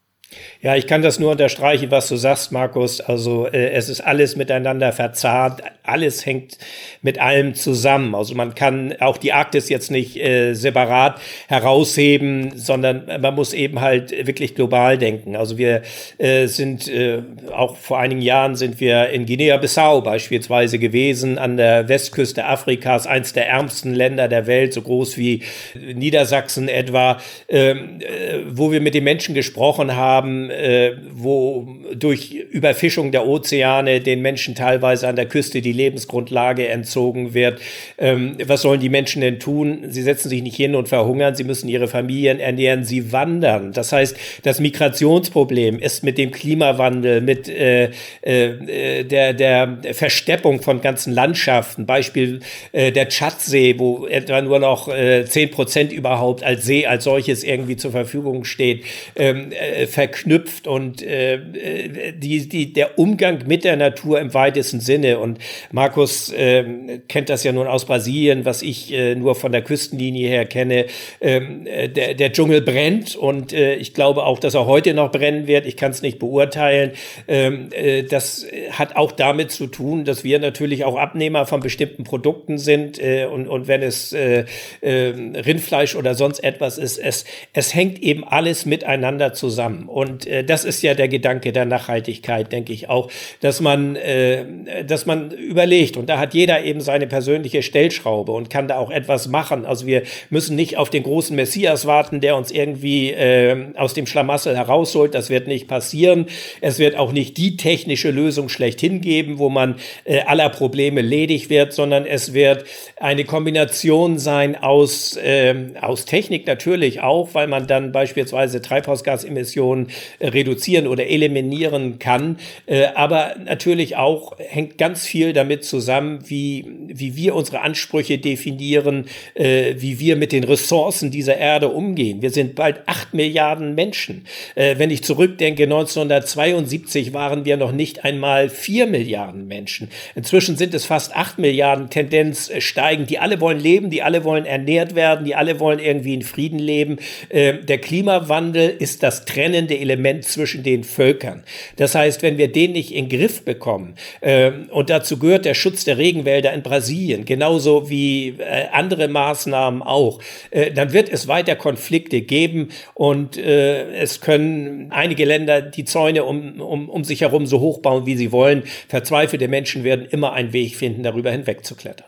Ja, ich kann das nur unterstreichen, was du sagst, Markus. Also äh, es ist alles miteinander verzahnt, alles hängt mit allem zusammen. Also man kann auch die Arktis jetzt nicht äh, separat herausheben, sondern man muss eben halt wirklich global denken. Also wir äh, sind äh, auch vor einigen Jahren sind wir in Guinea-Bissau beispielsweise gewesen, an der Westküste Afrikas, eins der ärmsten Länder der Welt, so groß wie Niedersachsen etwa, ähm, äh, wo wir mit den Menschen gesprochen haben haben, äh, wo durch Überfischung der Ozeane den Menschen teilweise an der Küste die Lebensgrundlage entzogen wird. Ähm, was sollen die Menschen denn tun? Sie setzen sich nicht hin und verhungern, sie müssen ihre Familien ernähren, sie wandern. Das heißt, das Migrationsproblem ist mit dem Klimawandel, mit äh, äh, der, der Versteppung von ganzen Landschaften, Beispiel äh, der Tschadsee, wo etwa nur noch äh, zehn äh, Prozent überhaupt als See als solches irgendwie zur Verfügung steht, ähm, äh, verknüpft und äh, die, die, der Umgang mit der Natur im weitesten Sinne. Und Markus äh, kennt das ja nun aus Brasilien, was ich äh, nur von der Küstenlinie her kenne. Ähm, äh, der, der Dschungel brennt und äh, ich glaube auch, dass er heute noch brennen wird. Ich kann es nicht beurteilen. Ähm, äh, das hat auch damit zu tun, dass wir natürlich auch Abnehmer von bestimmten Produkten sind äh, und, und wenn es äh, äh, Rindfleisch oder sonst etwas ist, es, es hängt eben alles miteinander zusammen. Und äh, das ist ja der Gedanke der Nachhaltigkeit, denke ich auch, dass man, äh, dass man überlegt und da hat jeder eben seine persönliche Stellschraube und kann da auch etwas machen. Also wir müssen nicht auf den großen Messias warten, der uns irgendwie äh, aus dem Schlamassel herausholt. Das wird nicht passieren. Es wird auch nicht die technische Lösung schlechthin geben, wo man äh, aller Probleme ledig wird, sondern es wird eine Kombination sein aus, äh, aus Technik natürlich auch, weil man dann beispielsweise Treibhausgasemissionen reduzieren oder eliminieren kann. Äh, aber natürlich auch hängt ganz viel damit zusammen, wie, wie wir unsere Ansprüche definieren, äh, wie wir mit den Ressourcen dieser Erde umgehen. Wir sind bald acht Milliarden Menschen. Äh, wenn ich zurückdenke, 1972 waren wir noch nicht einmal vier Milliarden Menschen. Inzwischen sind es fast acht Milliarden, Tendenz äh, steigend. Die alle wollen leben, die alle wollen ernährt werden, die alle wollen irgendwie in Frieden leben. Äh, der Klimawandel ist das trennende Element zwischen den Völkern. Das heißt, wenn wir den nicht in den Griff bekommen, äh, und dazu gehört der Schutz der Regenwälder in Brasilien, genauso wie äh, andere Maßnahmen auch, äh, dann wird es weiter Konflikte geben und äh, es können einige Länder die Zäune um, um, um sich herum so hoch bauen, wie sie wollen. Verzweifelte Menschen werden immer einen Weg finden, darüber hinwegzuklettern.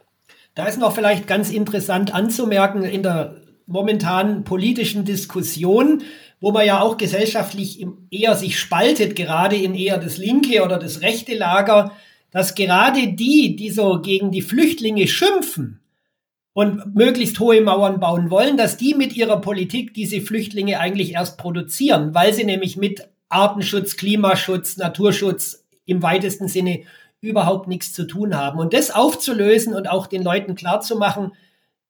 Da ist noch vielleicht ganz interessant anzumerken, in der momentanen politischen Diskussion, wo man ja auch gesellschaftlich eher sich spaltet, gerade in eher das linke oder das rechte Lager, dass gerade die, die so gegen die Flüchtlinge schimpfen und möglichst hohe Mauern bauen wollen, dass die mit ihrer Politik diese Flüchtlinge eigentlich erst produzieren, weil sie nämlich mit Artenschutz, Klimaschutz, Naturschutz im weitesten Sinne überhaupt nichts zu tun haben. Und das aufzulösen und auch den Leuten klarzumachen,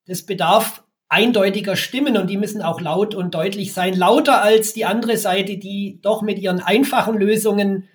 das bedarf eindeutiger Stimmen und die müssen auch laut und deutlich sein, lauter als die andere Seite, die doch mit ihren einfachen Lösungen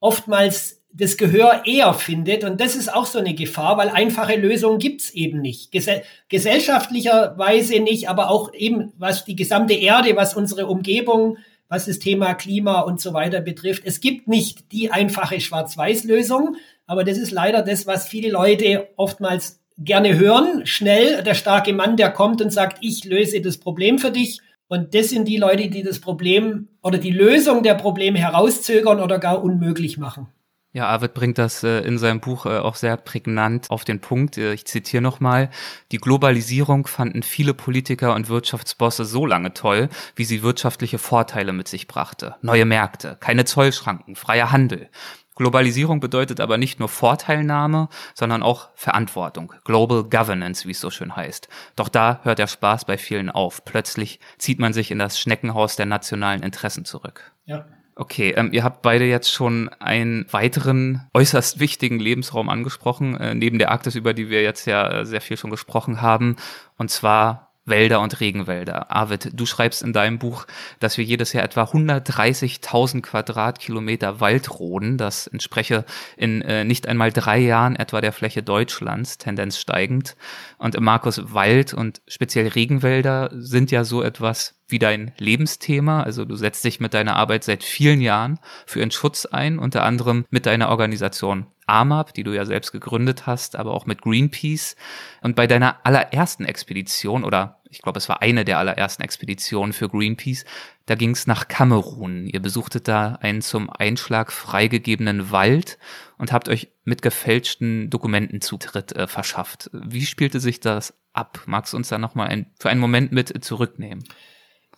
oftmals das Gehör eher findet. Und das ist auch so eine Gefahr, weil einfache Lösungen gibt's eben nicht. Gesell gesellschaftlicherweise nicht, aber auch eben was die gesamte Erde, was unsere Umgebung, was das Thema Klima und so weiter betrifft. Es gibt nicht die einfache Schwarz-Weiß-Lösung, aber das ist leider das, was viele Leute oftmals gerne hören. Schnell der starke Mann, der kommt und sagt, ich löse das Problem für dich. Und das sind die Leute, die das Problem oder die Lösung der Probleme herauszögern oder gar unmöglich machen. Ja, Arvid bringt das äh, in seinem Buch äh, auch sehr prägnant auf den Punkt. Äh, ich zitiere nochmal. Die Globalisierung fanden viele Politiker und Wirtschaftsbosse so lange toll, wie sie wirtschaftliche Vorteile mit sich brachte. Neue Märkte, keine Zollschranken, freier Handel. Globalisierung bedeutet aber nicht nur Vorteilnahme, sondern auch Verantwortung. Global Governance, wie es so schön heißt. Doch da hört der Spaß bei vielen auf. Plötzlich zieht man sich in das Schneckenhaus der nationalen Interessen zurück. Ja. Okay, ähm, ihr habt beide jetzt schon einen weiteren äußerst wichtigen Lebensraum angesprochen, äh, neben der Arktis, über die wir jetzt ja äh, sehr viel schon gesprochen haben, und zwar Wälder und Regenwälder. Arvid, du schreibst in deinem Buch, dass wir jedes Jahr etwa 130.000 Quadratkilometer Wald roden. Das entspreche in äh, nicht einmal drei Jahren etwa der Fläche Deutschlands, Tendenz steigend. Und Markus, Wald und speziell Regenwälder sind ja so etwas wie dein Lebensthema. Also du setzt dich mit deiner Arbeit seit vielen Jahren für ihren Schutz ein, unter anderem mit deiner Organisation AMAP, die du ja selbst gegründet hast, aber auch mit Greenpeace. Und bei deiner allerersten Expedition, oder ich glaube, es war eine der allerersten Expeditionen für Greenpeace, da ging es nach Kamerun. Ihr besuchtet da einen zum Einschlag freigegebenen Wald und habt euch mit gefälschten Dokumenten Zutritt äh, verschafft. Wie spielte sich das ab? Magst du uns da nochmal ein, für einen Moment mit zurücknehmen?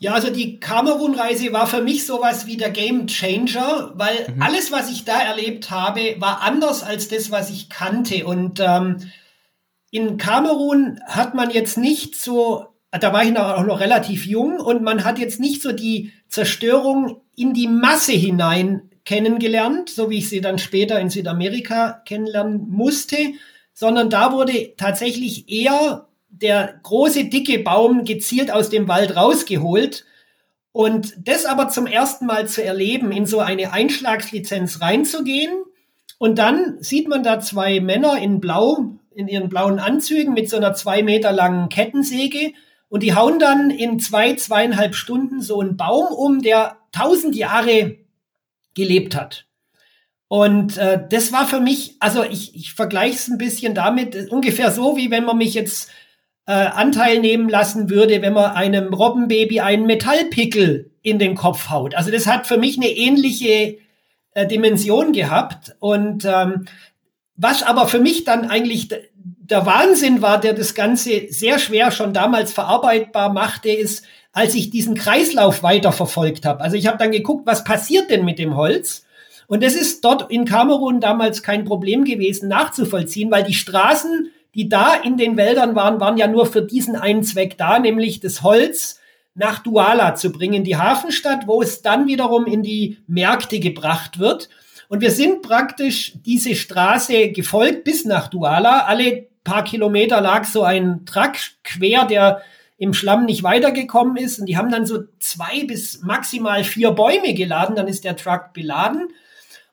Ja, also die Kamerun-Reise war für mich sowas wie der Game Changer, weil mhm. alles, was ich da erlebt habe, war anders als das, was ich kannte. Und ähm, in Kamerun hat man jetzt nicht so, da war ich auch noch relativ jung und man hat jetzt nicht so die Zerstörung in die Masse hinein kennengelernt, so wie ich sie dann später in Südamerika kennenlernen musste, sondern da wurde tatsächlich eher der große, dicke Baum gezielt aus dem Wald rausgeholt. Und das aber zum ersten Mal zu erleben, in so eine Einschlagslizenz reinzugehen. Und dann sieht man da zwei Männer in Blau, in ihren blauen Anzügen mit so einer zwei Meter langen Kettensäge. Und die hauen dann in zwei, zweieinhalb Stunden so einen Baum um, der tausend Jahre gelebt hat. Und äh, das war für mich, also ich, ich vergleiche es ein bisschen damit, ungefähr so, wie wenn man mich jetzt äh, Anteil nehmen lassen würde, wenn man einem Robbenbaby einen Metallpickel in den Kopf haut. Also das hat für mich eine ähnliche äh, Dimension gehabt. Und ähm, was aber für mich dann eigentlich der Wahnsinn war, der das Ganze sehr schwer schon damals verarbeitbar machte, ist, als ich diesen Kreislauf weiterverfolgt habe. Also ich habe dann geguckt, was passiert denn mit dem Holz? Und das ist dort in Kamerun damals kein Problem gewesen nachzuvollziehen, weil die Straßen die da in den Wäldern waren, waren ja nur für diesen einen Zweck da, nämlich das Holz nach Douala zu bringen, die Hafenstadt, wo es dann wiederum in die Märkte gebracht wird. Und wir sind praktisch diese Straße gefolgt bis nach Douala. Alle paar Kilometer lag so ein Truck quer, der im Schlamm nicht weitergekommen ist. Und die haben dann so zwei bis maximal vier Bäume geladen. Dann ist der Truck beladen.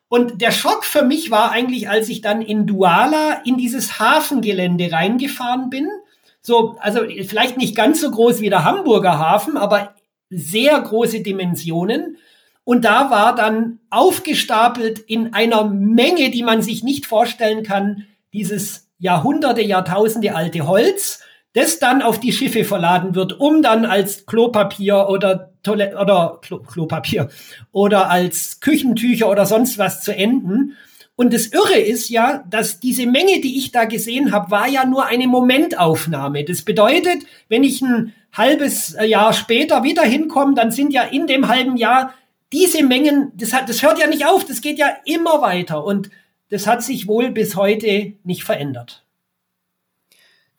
Und der Schock für mich war eigentlich, als ich dann in Douala in dieses Hafengelände reingefahren bin. So, also vielleicht nicht ganz so groß wie der Hamburger Hafen, aber sehr große Dimensionen. Und da war dann aufgestapelt in einer Menge, die man sich nicht vorstellen kann, dieses Jahrhunderte, Jahrtausende alte Holz das dann auf die Schiffe verladen wird, um dann als Klopapier oder Toilette oder Klo Klopapier oder als Küchentücher oder sonst was zu enden. Und das Irre ist ja, dass diese Menge, die ich da gesehen habe, war ja nur eine Momentaufnahme. Das bedeutet, wenn ich ein halbes Jahr später wieder hinkomme, dann sind ja in dem halben Jahr diese Mengen, das, hat, das hört ja nicht auf, das geht ja immer weiter. Und das hat sich wohl bis heute nicht verändert.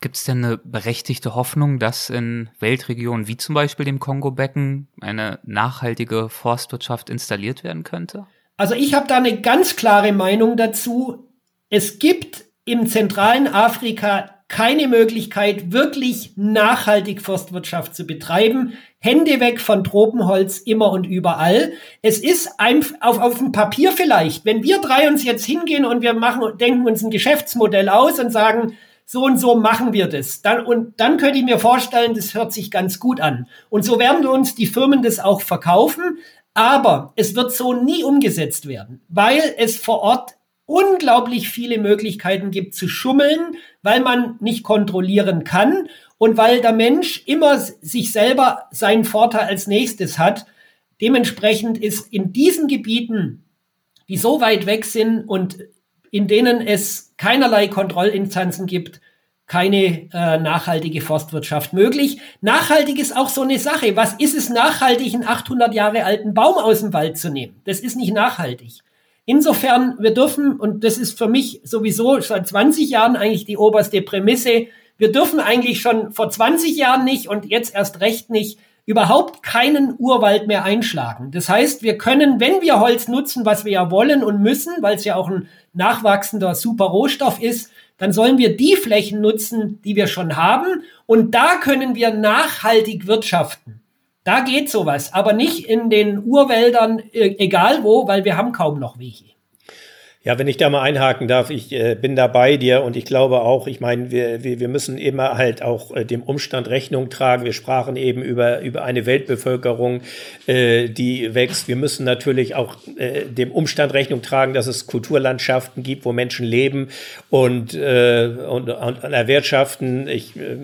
Gibt es denn eine berechtigte Hoffnung, dass in Weltregionen wie zum Beispiel dem Kongo-Becken eine nachhaltige Forstwirtschaft installiert werden könnte? Also ich habe da eine ganz klare Meinung dazu. Es gibt im zentralen Afrika keine Möglichkeit, wirklich nachhaltig Forstwirtschaft zu betreiben. Hände weg von Tropenholz immer und überall. Es ist auf, auf dem Papier vielleicht. Wenn wir drei uns jetzt hingehen und wir machen, denken uns ein Geschäftsmodell aus und sagen, so und so machen wir das. Dann, und dann könnte ich mir vorstellen, das hört sich ganz gut an. Und so werden uns die Firmen das auch verkaufen. Aber es wird so nie umgesetzt werden, weil es vor Ort unglaublich viele Möglichkeiten gibt zu schummeln, weil man nicht kontrollieren kann und weil der Mensch immer sich selber seinen Vorteil als nächstes hat. Dementsprechend ist in diesen Gebieten, die so weit weg sind und in denen es keinerlei Kontrollinstanzen gibt, keine äh, nachhaltige Forstwirtschaft möglich. Nachhaltig ist auch so eine Sache. Was ist es nachhaltig, einen 800 Jahre alten Baum aus dem Wald zu nehmen? Das ist nicht nachhaltig. Insofern, wir dürfen, und das ist für mich sowieso seit 20 Jahren eigentlich die oberste Prämisse, wir dürfen eigentlich schon vor 20 Jahren nicht und jetzt erst recht nicht überhaupt keinen Urwald mehr einschlagen. Das heißt, wir können, wenn wir Holz nutzen, was wir ja wollen und müssen, weil es ja auch ein nachwachsender super Rohstoff ist, dann sollen wir die Flächen nutzen, die wir schon haben. Und da können wir nachhaltig wirtschaften. Da geht sowas, aber nicht in den Urwäldern, e-, egal wo, weil wir haben kaum noch welche. Ja, wenn ich da mal einhaken darf, ich äh, bin da bei dir und ich glaube auch, ich meine, wir, wir, wir müssen immer halt auch äh, dem Umstand Rechnung tragen. Wir sprachen eben über, über eine Weltbevölkerung, äh, die wächst. Wir müssen natürlich auch äh, dem Umstand Rechnung tragen, dass es Kulturlandschaften gibt, wo Menschen leben und, äh, und, und, erwirtschaften. Ich äh,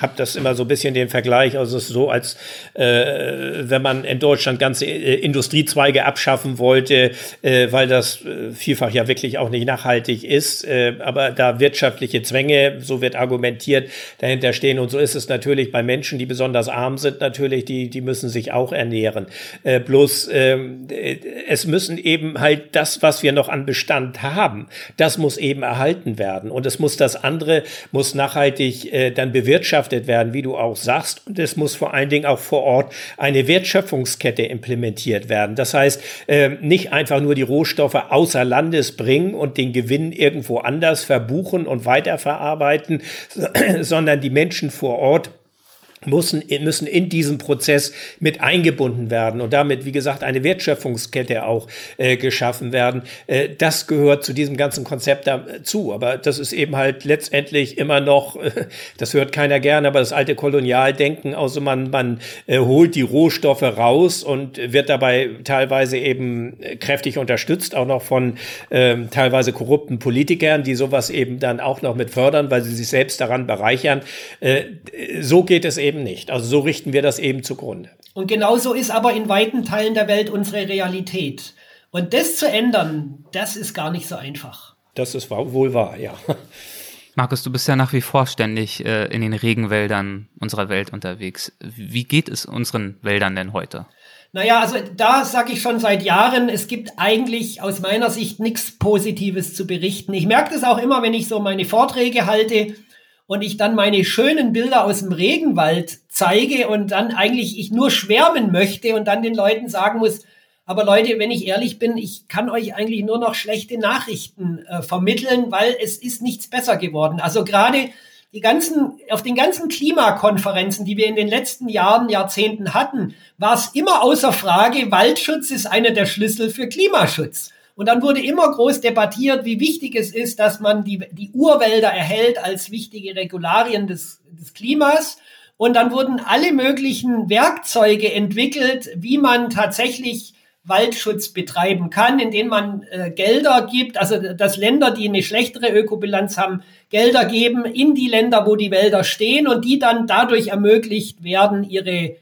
habe das immer so ein bisschen den Vergleich, also es ist so, als äh, wenn man in Deutschland ganze äh, Industriezweige abschaffen wollte, äh, weil das äh, vielfach einfach ja wirklich auch nicht nachhaltig ist, äh, aber da wirtschaftliche Zwänge, so wird argumentiert, dahinter stehen. Und so ist es natürlich bei Menschen, die besonders arm sind, natürlich, die, die müssen sich auch ernähren. Äh, bloß ähm, äh, es müssen eben halt das, was wir noch an Bestand haben, das muss eben erhalten werden. Und es muss das andere, muss nachhaltig äh, dann bewirtschaftet werden, wie du auch sagst. Und es muss vor allen Dingen auch vor Ort eine Wertschöpfungskette implementiert werden. Das heißt, äh, nicht einfach nur die Rohstoffe außer Landes bringen und den Gewinn irgendwo anders verbuchen und weiterverarbeiten, sondern die Menschen vor Ort müssen, müssen in diesem Prozess mit eingebunden werden und damit, wie gesagt, eine Wertschöpfungskette auch äh, geschaffen werden. Äh, das gehört zu diesem ganzen Konzept dazu. Aber das ist eben halt letztendlich immer noch, äh, das hört keiner gerne, aber das alte Kolonialdenken, also man, man äh, holt die Rohstoffe raus und wird dabei teilweise eben kräftig unterstützt, auch noch von ähm, teilweise korrupten Politikern, die sowas eben dann auch noch mit fördern, weil sie sich selbst daran bereichern. Äh, so geht es eben eben nicht. Also so richten wir das eben zugrunde. Und genauso ist aber in weiten Teilen der Welt unsere Realität. Und das zu ändern, das ist gar nicht so einfach. Das ist wohl wahr, ja. Markus, du bist ja nach wie vor ständig äh, in den Regenwäldern unserer Welt unterwegs. Wie geht es unseren Wäldern denn heute? Naja, also da sage ich schon seit Jahren, es gibt eigentlich aus meiner Sicht nichts Positives zu berichten. Ich merke das auch immer, wenn ich so meine Vorträge halte und ich dann meine schönen Bilder aus dem Regenwald zeige und dann eigentlich ich nur schwärmen möchte und dann den Leuten sagen muss, aber Leute, wenn ich ehrlich bin, ich kann euch eigentlich nur noch schlechte Nachrichten äh, vermitteln, weil es ist nichts besser geworden. Also gerade die ganzen, auf den ganzen Klimakonferenzen, die wir in den letzten Jahren, Jahrzehnten hatten, war es immer außer Frage, Waldschutz ist einer der Schlüssel für Klimaschutz. Und dann wurde immer groß debattiert, wie wichtig es ist, dass man die, die Urwälder erhält als wichtige Regularien des, des Klimas. Und dann wurden alle möglichen Werkzeuge entwickelt, wie man tatsächlich Waldschutz betreiben kann, indem man äh, Gelder gibt, also dass Länder, die eine schlechtere Ökobilanz haben, Gelder geben in die Länder, wo die Wälder stehen und die dann dadurch ermöglicht werden, ihre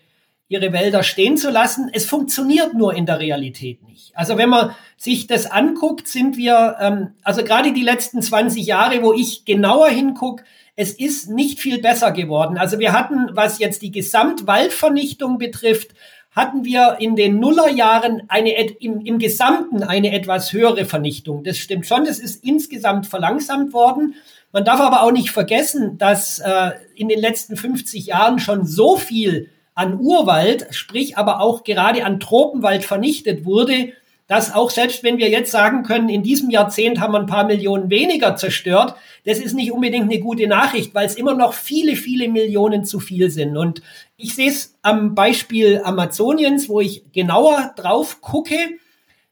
ihre Wälder stehen zu lassen. Es funktioniert nur in der Realität nicht. Also wenn man sich das anguckt, sind wir, ähm, also gerade die letzten 20 Jahre, wo ich genauer hingucke, es ist nicht viel besser geworden. Also wir hatten, was jetzt die Gesamtwaldvernichtung betrifft, hatten wir in den Nullerjahren eine, im, im Gesamten eine etwas höhere Vernichtung. Das stimmt schon, das ist insgesamt verlangsamt worden. Man darf aber auch nicht vergessen, dass äh, in den letzten 50 Jahren schon so viel an Urwald, sprich aber auch gerade an Tropenwald vernichtet wurde, dass auch selbst wenn wir jetzt sagen können, in diesem Jahrzehnt haben wir ein paar Millionen weniger zerstört, das ist nicht unbedingt eine gute Nachricht, weil es immer noch viele, viele Millionen zu viel sind. Und ich sehe es am Beispiel Amazoniens, wo ich genauer drauf gucke,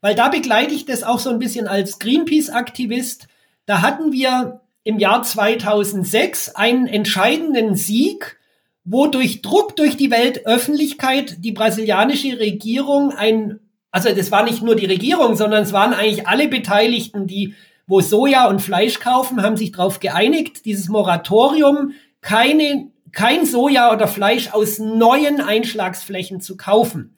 weil da begleite ich das auch so ein bisschen als Greenpeace-Aktivist. Da hatten wir im Jahr 2006 einen entscheidenden Sieg wo durch Druck durch die Weltöffentlichkeit die brasilianische Regierung ein, also das war nicht nur die Regierung, sondern es waren eigentlich alle Beteiligten, die wo Soja und Fleisch kaufen, haben sich darauf geeinigt, dieses Moratorium, keine, kein Soja oder Fleisch aus neuen Einschlagsflächen zu kaufen.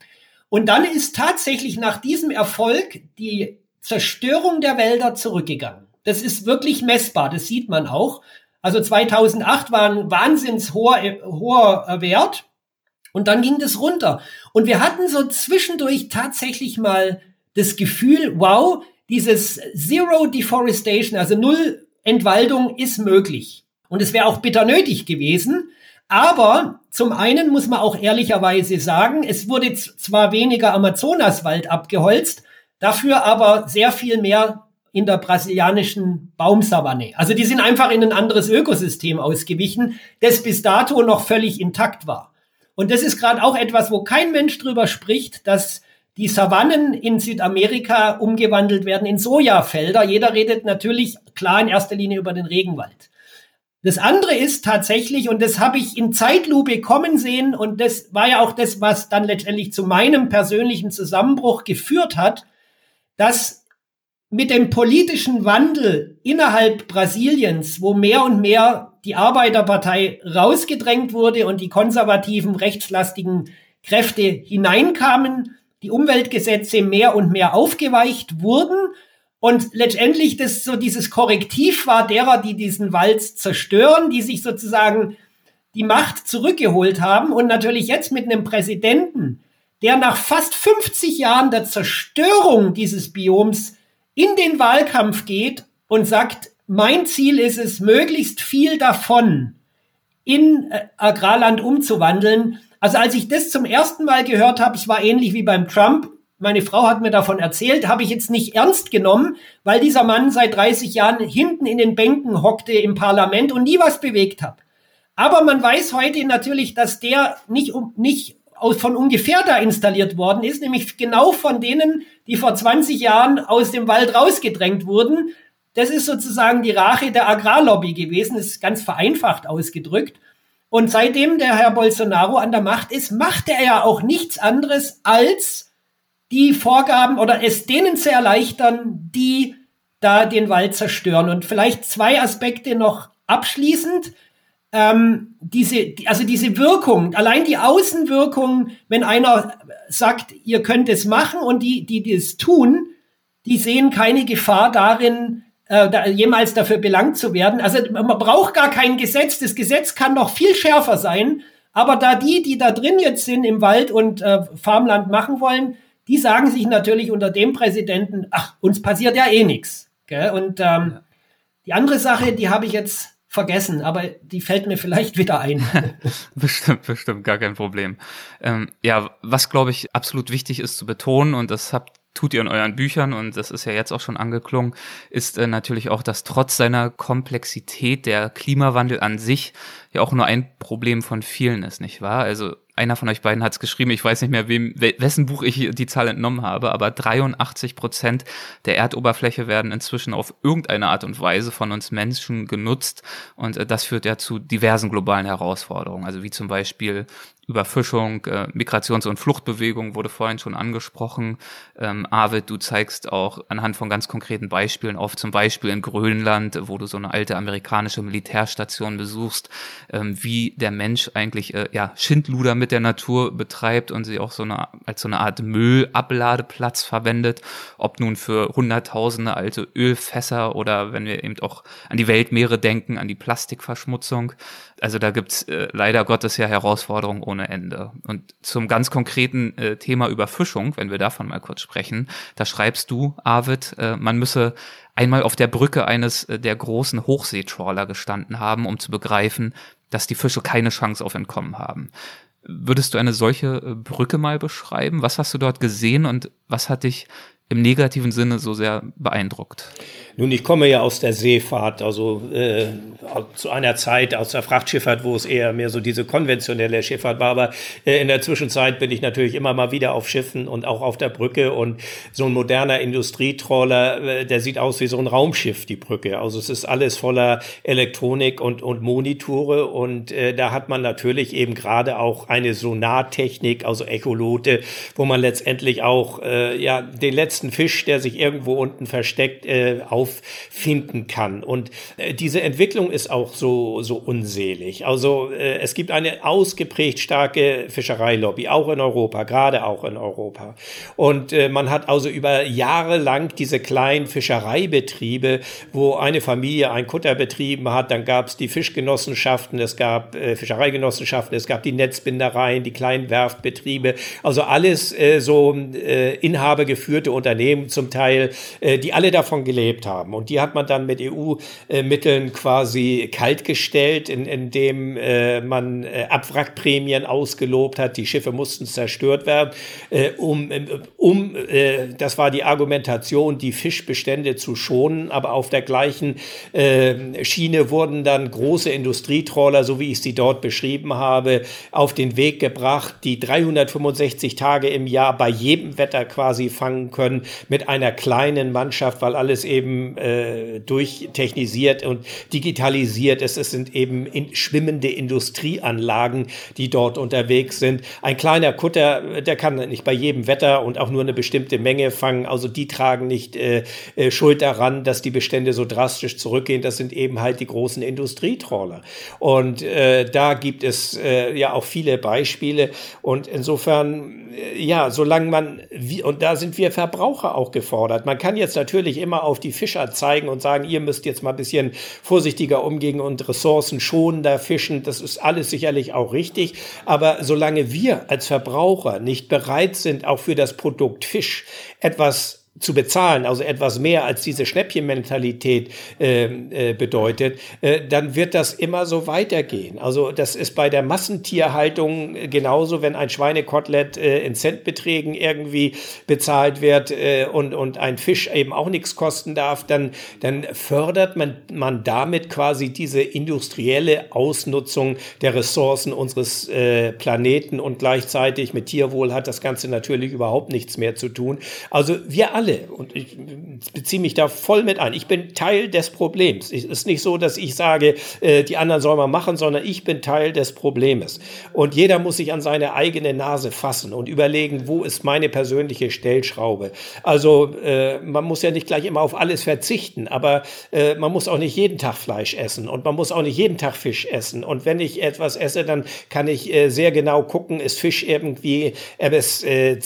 Und dann ist tatsächlich nach diesem Erfolg die Zerstörung der Wälder zurückgegangen. Das ist wirklich messbar, das sieht man auch. Also 2008 war ein wahnsinns hoher, hoher Wert. Und dann ging das runter. Und wir hatten so zwischendurch tatsächlich mal das Gefühl, wow, dieses Zero Deforestation, also Null Entwaldung ist möglich. Und es wäre auch bitter nötig gewesen. Aber zum einen muss man auch ehrlicherweise sagen, es wurde zwar weniger Amazonaswald abgeholzt, dafür aber sehr viel mehr in der brasilianischen Baumsavanne. Also die sind einfach in ein anderes Ökosystem ausgewichen, das bis dato noch völlig intakt war. Und das ist gerade auch etwas, wo kein Mensch drüber spricht, dass die Savannen in Südamerika umgewandelt werden in Sojafelder. Jeder redet natürlich klar in erster Linie über den Regenwald. Das andere ist tatsächlich, und das habe ich in Zeitlupe kommen sehen, und das war ja auch das, was dann letztendlich zu meinem persönlichen Zusammenbruch geführt hat, dass mit dem politischen Wandel innerhalb Brasiliens, wo mehr und mehr die Arbeiterpartei rausgedrängt wurde und die konservativen, rechtslastigen Kräfte hineinkamen, die Umweltgesetze mehr und mehr aufgeweicht wurden Und letztendlich das so dieses Korrektiv war derer, die diesen Wald zerstören, die sich sozusagen die Macht zurückgeholt haben und natürlich jetzt mit einem Präsidenten, der nach fast 50 Jahren der Zerstörung dieses Bioms in den Wahlkampf geht und sagt, mein Ziel ist es, möglichst viel davon in äh, Agrarland umzuwandeln. Also als ich das zum ersten Mal gehört habe, es war ähnlich wie beim Trump, meine Frau hat mir davon erzählt, habe ich jetzt nicht ernst genommen, weil dieser Mann seit 30 Jahren hinten in den Bänken hockte im Parlament und nie was bewegt hat. Aber man weiß heute natürlich, dass der nicht, nicht aus, von ungefähr da installiert worden ist, nämlich genau von denen, die vor 20 Jahren aus dem Wald rausgedrängt wurden. Das ist sozusagen die Rache der Agrarlobby gewesen, das ist ganz vereinfacht ausgedrückt. Und seitdem der Herr Bolsonaro an der Macht ist, macht er ja auch nichts anderes als die Vorgaben oder es denen zu erleichtern, die da den Wald zerstören. Und vielleicht zwei Aspekte noch abschließend ähm, diese, also diese Wirkung, allein die Außenwirkung, wenn einer sagt, ihr könnt es machen und die, die, es tun, die sehen keine Gefahr darin, äh, da, jemals dafür belangt zu werden. Also man braucht gar kein Gesetz. Das Gesetz kann noch viel schärfer sein. Aber da die, die da drin jetzt sind im Wald und äh, Farmland machen wollen, die sagen sich natürlich unter dem Präsidenten, ach, uns passiert ja eh nichts. Und ähm, die andere Sache, die habe ich jetzt vergessen, aber die fällt mir vielleicht wieder ein. bestimmt, bestimmt, gar kein Problem. Ähm, ja, was glaube ich absolut wichtig ist zu betonen, und das habt tut ihr in euren Büchern, und das ist ja jetzt auch schon angeklungen, ist äh, natürlich auch, dass trotz seiner Komplexität der Klimawandel an sich ja auch nur ein Problem von vielen ist, nicht wahr? Also einer von euch beiden hat es geschrieben, ich weiß nicht mehr, wem, wessen Buch ich die Zahl entnommen habe, aber 83 Prozent der Erdoberfläche werden inzwischen auf irgendeine Art und Weise von uns Menschen genutzt und äh, das führt ja zu diversen globalen Herausforderungen, also wie zum Beispiel Überfischung, äh, Migrations- und Fluchtbewegung wurde vorhin schon angesprochen. Ähm, Arvid, du zeigst auch anhand von ganz konkreten Beispielen auf, zum Beispiel in Grönland, wo du so eine alte amerikanische Militärstation besuchst, ähm, wie der Mensch eigentlich äh, ja Schindluder mit der Natur betreibt und sie auch so eine als so eine Art Müllabladeplatz verwendet, ob nun für hunderttausende alte Ölfässer oder wenn wir eben auch an die Weltmeere denken, an die Plastikverschmutzung. Also da gibt's äh, leider Gottes ja Herausforderungen ohne Ende. Und zum ganz konkreten äh, Thema Überfischung, wenn wir davon mal kurz sprechen, da schreibst du, Arvid, äh, man müsse einmal auf der Brücke eines äh, der großen Hochseetrawler gestanden haben, um zu begreifen, dass die Fische keine Chance auf Entkommen haben. Würdest du eine solche äh, Brücke mal beschreiben? Was hast du dort gesehen und was hat dich im negativen Sinne so sehr beeindruckt? Nun, ich komme ja aus der Seefahrt, also äh, zu einer Zeit aus der Frachtschifffahrt, wo es eher mehr so diese konventionelle Schifffahrt war. Aber äh, in der Zwischenzeit bin ich natürlich immer mal wieder auf Schiffen und auch auf der Brücke. Und so ein moderner Industrietrawler, äh, der sieht aus wie so ein Raumschiff, die Brücke. Also es ist alles voller Elektronik und, und Monitore. Und äh, da hat man natürlich eben gerade auch eine Sonartechnik, also Echolote, wo man letztendlich auch äh, ja den letzten Fisch, der sich irgendwo unten versteckt, äh, auf auffinden kann. Und äh, diese Entwicklung ist auch so, so unselig. Also äh, es gibt eine ausgeprägt starke Fischereilobby, auch in Europa, gerade auch in Europa. Und äh, man hat also über Jahre lang diese kleinen Fischereibetriebe, wo eine Familie einen Kutter betrieben hat, dann gab es die Fischgenossenschaften, es gab äh, Fischereigenossenschaften, es gab die Netzbindereien, die kleinen Werftbetriebe, also alles so inhabergeführte Unternehmen zum Teil, die alle davon gelebt haben haben. Und die hat man dann mit EU-Mitteln quasi kaltgestellt, in, indem äh, man äh, Abwrackprämien ausgelobt hat. Die Schiffe mussten zerstört werden, äh, um, äh, um äh, das war die Argumentation, die Fischbestände zu schonen. Aber auf der gleichen Schiene wurden dann große Industrietrawler, so wie ich sie dort beschrieben habe, auf den Weg gebracht, die 365 Tage im Jahr bei jedem Wetter quasi fangen können mit einer kleinen Mannschaft, weil alles eben äh, durchtechnisiert und digitalisiert ist. Es sind eben in, schwimmende Industrieanlagen, die dort unterwegs sind. Ein kleiner Kutter, der kann nicht bei jedem Wetter und auch nur eine bestimmte Menge fangen. Also die tragen nicht äh, äh, Schuld daran, dass die Bestände so drastisch zurückgehen. Das sind eben halt die großen Industrietrawler. Und äh, da gibt es äh, ja auch viele Beispiele. Und insofern, äh, ja, solange man, und da sind wir Verbraucher auch gefordert. Man kann jetzt natürlich immer auf die Fischer zeigen und sagen, ihr müsst jetzt mal ein bisschen vorsichtiger umgehen und Ressourcen schonender fischen. Das ist alles sicherlich auch richtig. Aber solange wir als Verbraucher nicht bereit sind, auch für das Produkt Fisch etwas zu bezahlen, also etwas mehr als diese Schnäppchenmentalität äh, äh, bedeutet, äh, dann wird das immer so weitergehen. Also das ist bei der Massentierhaltung genauso, wenn ein Schweinekotelett äh, in Centbeträgen irgendwie bezahlt wird äh, und, und ein Fisch eben auch nichts kosten darf, dann, dann fördert man, man damit quasi diese industrielle Ausnutzung der Ressourcen unseres äh, Planeten und gleichzeitig mit Tierwohl hat das Ganze natürlich überhaupt nichts mehr zu tun. Also wir alle alle, und ich beziehe mich da voll mit ein, ich bin Teil des Problems. Es ist nicht so, dass ich sage, äh, die anderen sollen mal machen, sondern ich bin Teil des Problems. Und jeder muss sich an seine eigene Nase fassen und überlegen, wo ist meine persönliche Stellschraube. Also äh, man muss ja nicht gleich immer auf alles verzichten, aber äh, man muss auch nicht jeden Tag Fleisch essen und man muss auch nicht jeden Tag Fisch essen. Und wenn ich etwas esse, dann kann ich sehr genau gucken, ist Fisch irgendwie MSC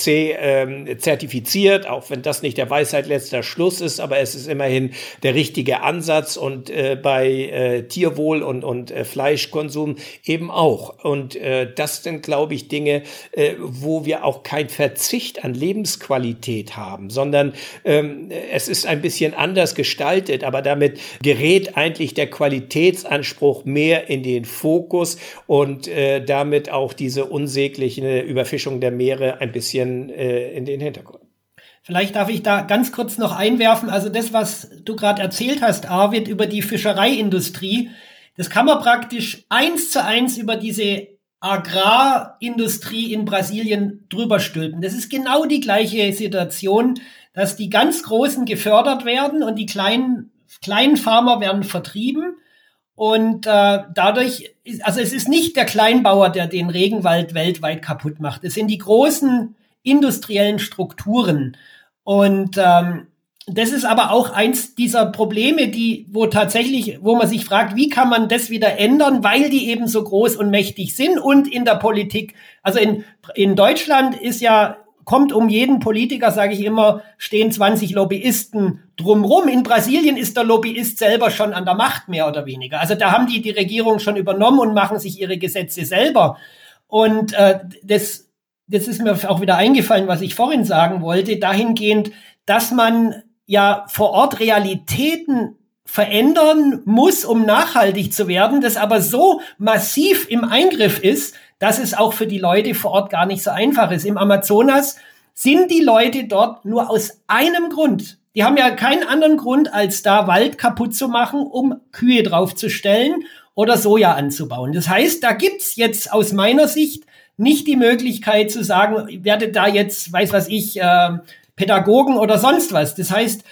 zertifiziert, auch wenn das nicht nicht der Weisheit letzter Schluss ist, aber es ist immerhin der richtige Ansatz und äh, bei äh, Tierwohl und, und äh, Fleischkonsum eben auch. Und äh, das sind, glaube ich, Dinge, äh, wo wir auch kein Verzicht an Lebensqualität haben, sondern ähm, es ist ein bisschen anders gestaltet, aber damit gerät eigentlich der Qualitätsanspruch mehr in den Fokus und äh, damit auch diese unsägliche Überfischung der Meere ein bisschen äh, in den Hintergrund. Vielleicht darf ich da ganz kurz noch einwerfen. Also das, was du gerade erzählt hast, Arvid, über die Fischereiindustrie, das kann man praktisch eins zu eins über diese Agrarindustrie in Brasilien drüber stülpen. Das ist genau die gleiche Situation, dass die ganz Großen gefördert werden und die kleinen, kleinen Farmer werden vertrieben. Und äh, dadurch, ist, also es ist nicht der Kleinbauer, der den Regenwald weltweit kaputt macht. Es sind die großen industriellen Strukturen. Und ähm, das ist aber auch eins dieser Probleme, die, wo tatsächlich, wo man sich fragt, wie kann man das wieder ändern, weil die eben so groß und mächtig sind und in der Politik. Also in, in Deutschland ist ja, kommt um jeden Politiker, sage ich immer, stehen 20 Lobbyisten drumrum. In Brasilien ist der Lobbyist selber schon an der Macht, mehr oder weniger. Also da haben die die Regierung schon übernommen und machen sich ihre Gesetze selber. Und äh, das das ist mir auch wieder eingefallen, was ich vorhin sagen wollte, dahingehend, dass man ja vor Ort Realitäten verändern muss, um nachhaltig zu werden, das aber so massiv im Eingriff ist, dass es auch für die Leute vor Ort gar nicht so einfach ist. Im Amazonas sind die Leute dort nur aus einem Grund. Die haben ja keinen anderen Grund, als da Wald kaputt zu machen, um Kühe draufzustellen oder Soja anzubauen. Das heißt, da gibt's jetzt aus meiner Sicht nicht die Möglichkeit zu sagen, werde da jetzt, weiß was ich, äh, Pädagogen oder sonst was. Das heißt,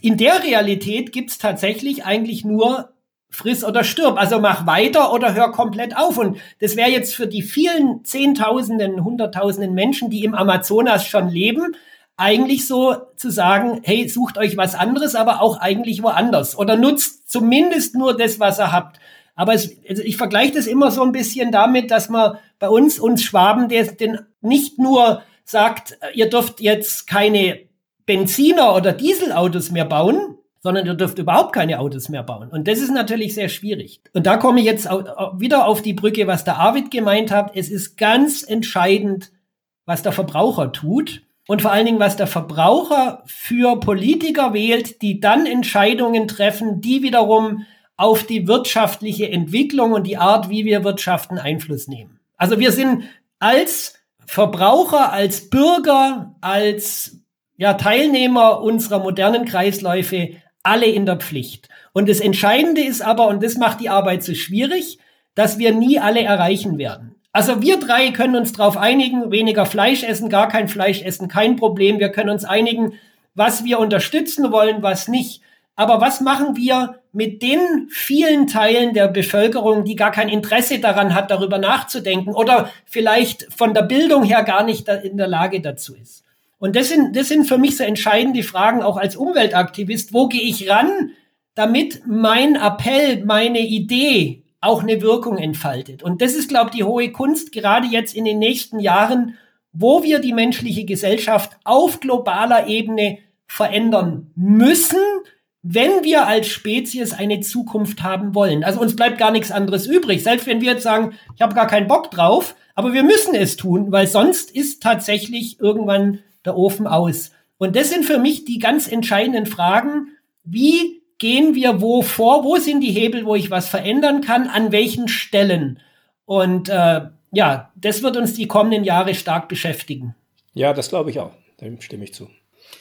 in der Realität gibt's tatsächlich eigentlich nur friss oder stirb. Also mach weiter oder hör komplett auf. Und das wäre jetzt für die vielen Zehntausenden, Hunderttausenden Menschen, die im Amazonas schon leben, eigentlich so zu sagen, hey, sucht euch was anderes, aber auch eigentlich woanders. Oder nutzt zumindest nur das, was ihr habt. Aber es, also ich vergleiche das immer so ein bisschen damit, dass man bei uns, uns Schwaben, der den nicht nur sagt, ihr dürft jetzt keine Benziner- oder Dieselautos mehr bauen, sondern ihr dürft überhaupt keine Autos mehr bauen. Und das ist natürlich sehr schwierig. Und da komme ich jetzt wieder auf die Brücke, was der Arvid gemeint hat. Es ist ganz entscheidend, was der Verbraucher tut. Und vor allen Dingen, was der Verbraucher für Politiker wählt, die dann Entscheidungen treffen, die wiederum auf die wirtschaftliche Entwicklung und die Art, wie wir wirtschaften, Einfluss nehmen. Also wir sind als Verbraucher, als Bürger, als ja, Teilnehmer unserer modernen Kreisläufe alle in der Pflicht. Und das Entscheidende ist aber, und das macht die Arbeit so schwierig, dass wir nie alle erreichen werden. Also wir drei können uns darauf einigen, weniger Fleisch essen, gar kein Fleisch essen, kein Problem. Wir können uns einigen, was wir unterstützen wollen, was nicht. Aber was machen wir mit den vielen Teilen der Bevölkerung, die gar kein Interesse daran hat, darüber nachzudenken oder vielleicht von der Bildung her gar nicht in der Lage dazu ist? Und das sind, das sind für mich so entscheidende Fragen, auch als Umweltaktivist. Wo gehe ich ran, damit mein Appell, meine Idee auch eine Wirkung entfaltet? Und das ist, glaube ich, die hohe Kunst, gerade jetzt in den nächsten Jahren, wo wir die menschliche Gesellschaft auf globaler Ebene verändern müssen, wenn wir als Spezies eine Zukunft haben wollen. Also uns bleibt gar nichts anderes übrig. Selbst wenn wir jetzt sagen, ich habe gar keinen Bock drauf, aber wir müssen es tun, weil sonst ist tatsächlich irgendwann der Ofen aus. Und das sind für mich die ganz entscheidenden Fragen. Wie gehen wir wo vor? Wo sind die Hebel, wo ich was verändern kann? An welchen Stellen? Und äh, ja, das wird uns die kommenden Jahre stark beschäftigen. Ja, das glaube ich auch. Dem stimme ich zu.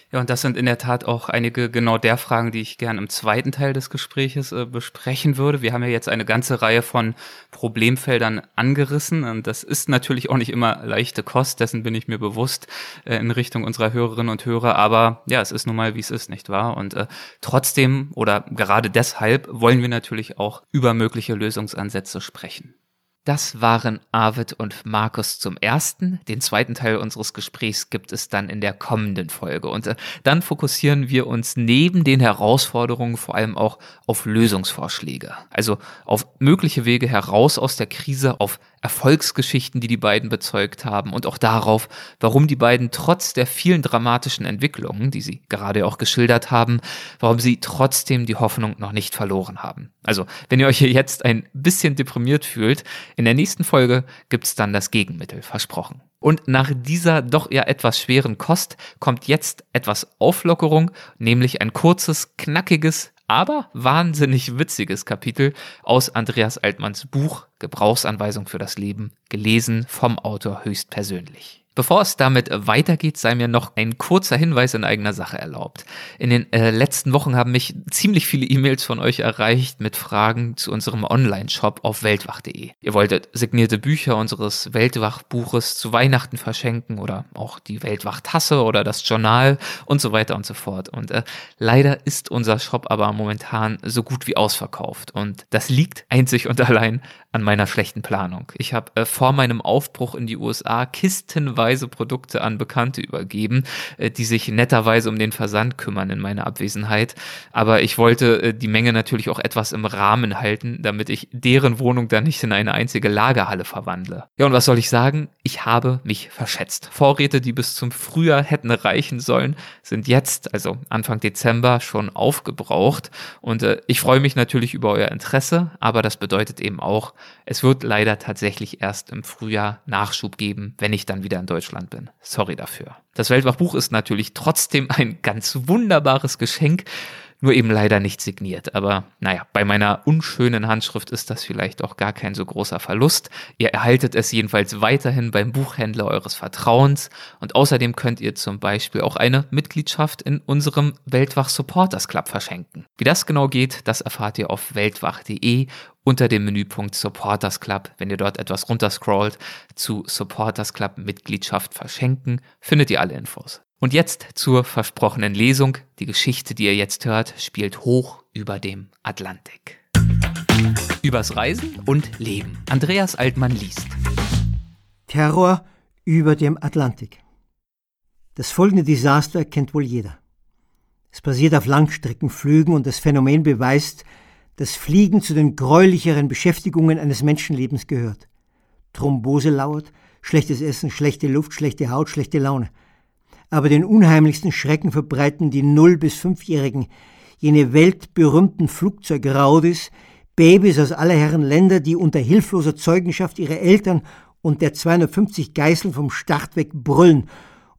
Ja, und das sind in der Tat auch einige genau der Fragen, die ich gern im zweiten Teil des Gespräches äh, besprechen würde. Wir haben ja jetzt eine ganze Reihe von Problemfeldern angerissen und das ist natürlich auch nicht immer leichte Kost, dessen bin ich mir bewusst äh, in Richtung unserer Hörerinnen und Hörer, aber ja, es ist nun mal, wie es ist, nicht wahr? Und äh, trotzdem oder gerade deshalb wollen wir natürlich auch über mögliche Lösungsansätze sprechen. Das waren Arvid und Markus zum ersten. Den zweiten Teil unseres Gesprächs gibt es dann in der kommenden Folge. Und äh, dann fokussieren wir uns neben den Herausforderungen vor allem auch auf Lösungsvorschläge. Also auf mögliche Wege heraus aus der Krise, auf Erfolgsgeschichten, die die beiden bezeugt haben und auch darauf, warum die beiden trotz der vielen dramatischen Entwicklungen, die sie gerade auch geschildert haben, warum sie trotzdem die Hoffnung noch nicht verloren haben. Also, wenn ihr euch hier jetzt ein bisschen deprimiert fühlt, in der nächsten Folge gibt's dann das Gegenmittel, versprochen. Und nach dieser doch eher etwas schweren Kost kommt jetzt etwas Auflockerung, nämlich ein kurzes, knackiges, aber wahnsinnig witziges Kapitel aus Andreas Altmanns Buch Gebrauchsanweisung für das Leben, gelesen vom Autor höchstpersönlich. Bevor es damit weitergeht, sei mir noch ein kurzer Hinweis in eigener Sache erlaubt. In den äh, letzten Wochen haben mich ziemlich viele E-Mails von euch erreicht mit Fragen zu unserem Online-Shop auf weltwach.de. Ihr wolltet signierte Bücher unseres Weltwach-Buches zu Weihnachten verschenken oder auch die Weltwach-Tasse oder das Journal und so weiter und so fort. Und äh, leider ist unser Shop aber momentan so gut wie ausverkauft. Und das liegt einzig und allein an meiner schlechten Planung. Ich habe äh, vor meinem Aufbruch in die USA kistenweise Produkte an Bekannte übergeben, äh, die sich netterweise um den Versand kümmern in meiner Abwesenheit. Aber ich wollte äh, die Menge natürlich auch etwas im Rahmen halten, damit ich deren Wohnung dann nicht in eine einzige Lagerhalle verwandle. Ja, und was soll ich sagen? Ich habe mich verschätzt. Vorräte, die bis zum Frühjahr hätten reichen sollen, sind jetzt, also Anfang Dezember, schon aufgebraucht. Und äh, ich freue mich natürlich über euer Interesse, aber das bedeutet eben auch, es wird leider tatsächlich erst im Frühjahr Nachschub geben, wenn ich dann wieder in Deutschland bin. Sorry dafür. Das Weltwachbuch ist natürlich trotzdem ein ganz wunderbares Geschenk nur eben leider nicht signiert. Aber naja, bei meiner unschönen Handschrift ist das vielleicht auch gar kein so großer Verlust. Ihr erhaltet es jedenfalls weiterhin beim Buchhändler eures Vertrauens und außerdem könnt ihr zum Beispiel auch eine Mitgliedschaft in unserem Weltwach Supporters Club verschenken. Wie das genau geht, das erfahrt ihr auf weltwach.de unter dem Menüpunkt Supporters Club. Wenn ihr dort etwas runterscrollt zu Supporters Club Mitgliedschaft verschenken, findet ihr alle Infos. Und jetzt zur versprochenen Lesung. Die Geschichte, die ihr jetzt hört, spielt hoch über dem Atlantik. Übers Reisen und Leben. Andreas Altmann liest. Terror über dem Atlantik. Das folgende Desaster kennt wohl jeder. Es basiert auf Langstreckenflügen und das Phänomen beweist, dass Fliegen zu den gräulicheren Beschäftigungen eines Menschenlebens gehört. Thrombose lauert, schlechtes Essen, schlechte Luft, schlechte Haut, schlechte Laune – aber den unheimlichsten Schrecken verbreiten die Null- bis Fünfjährigen, jene weltberühmten Flugzeugraudis, Babys aus aller Herren Länder, die unter hilfloser Zeugenschaft ihrer Eltern und der 250 Geißeln vom Start weg brüllen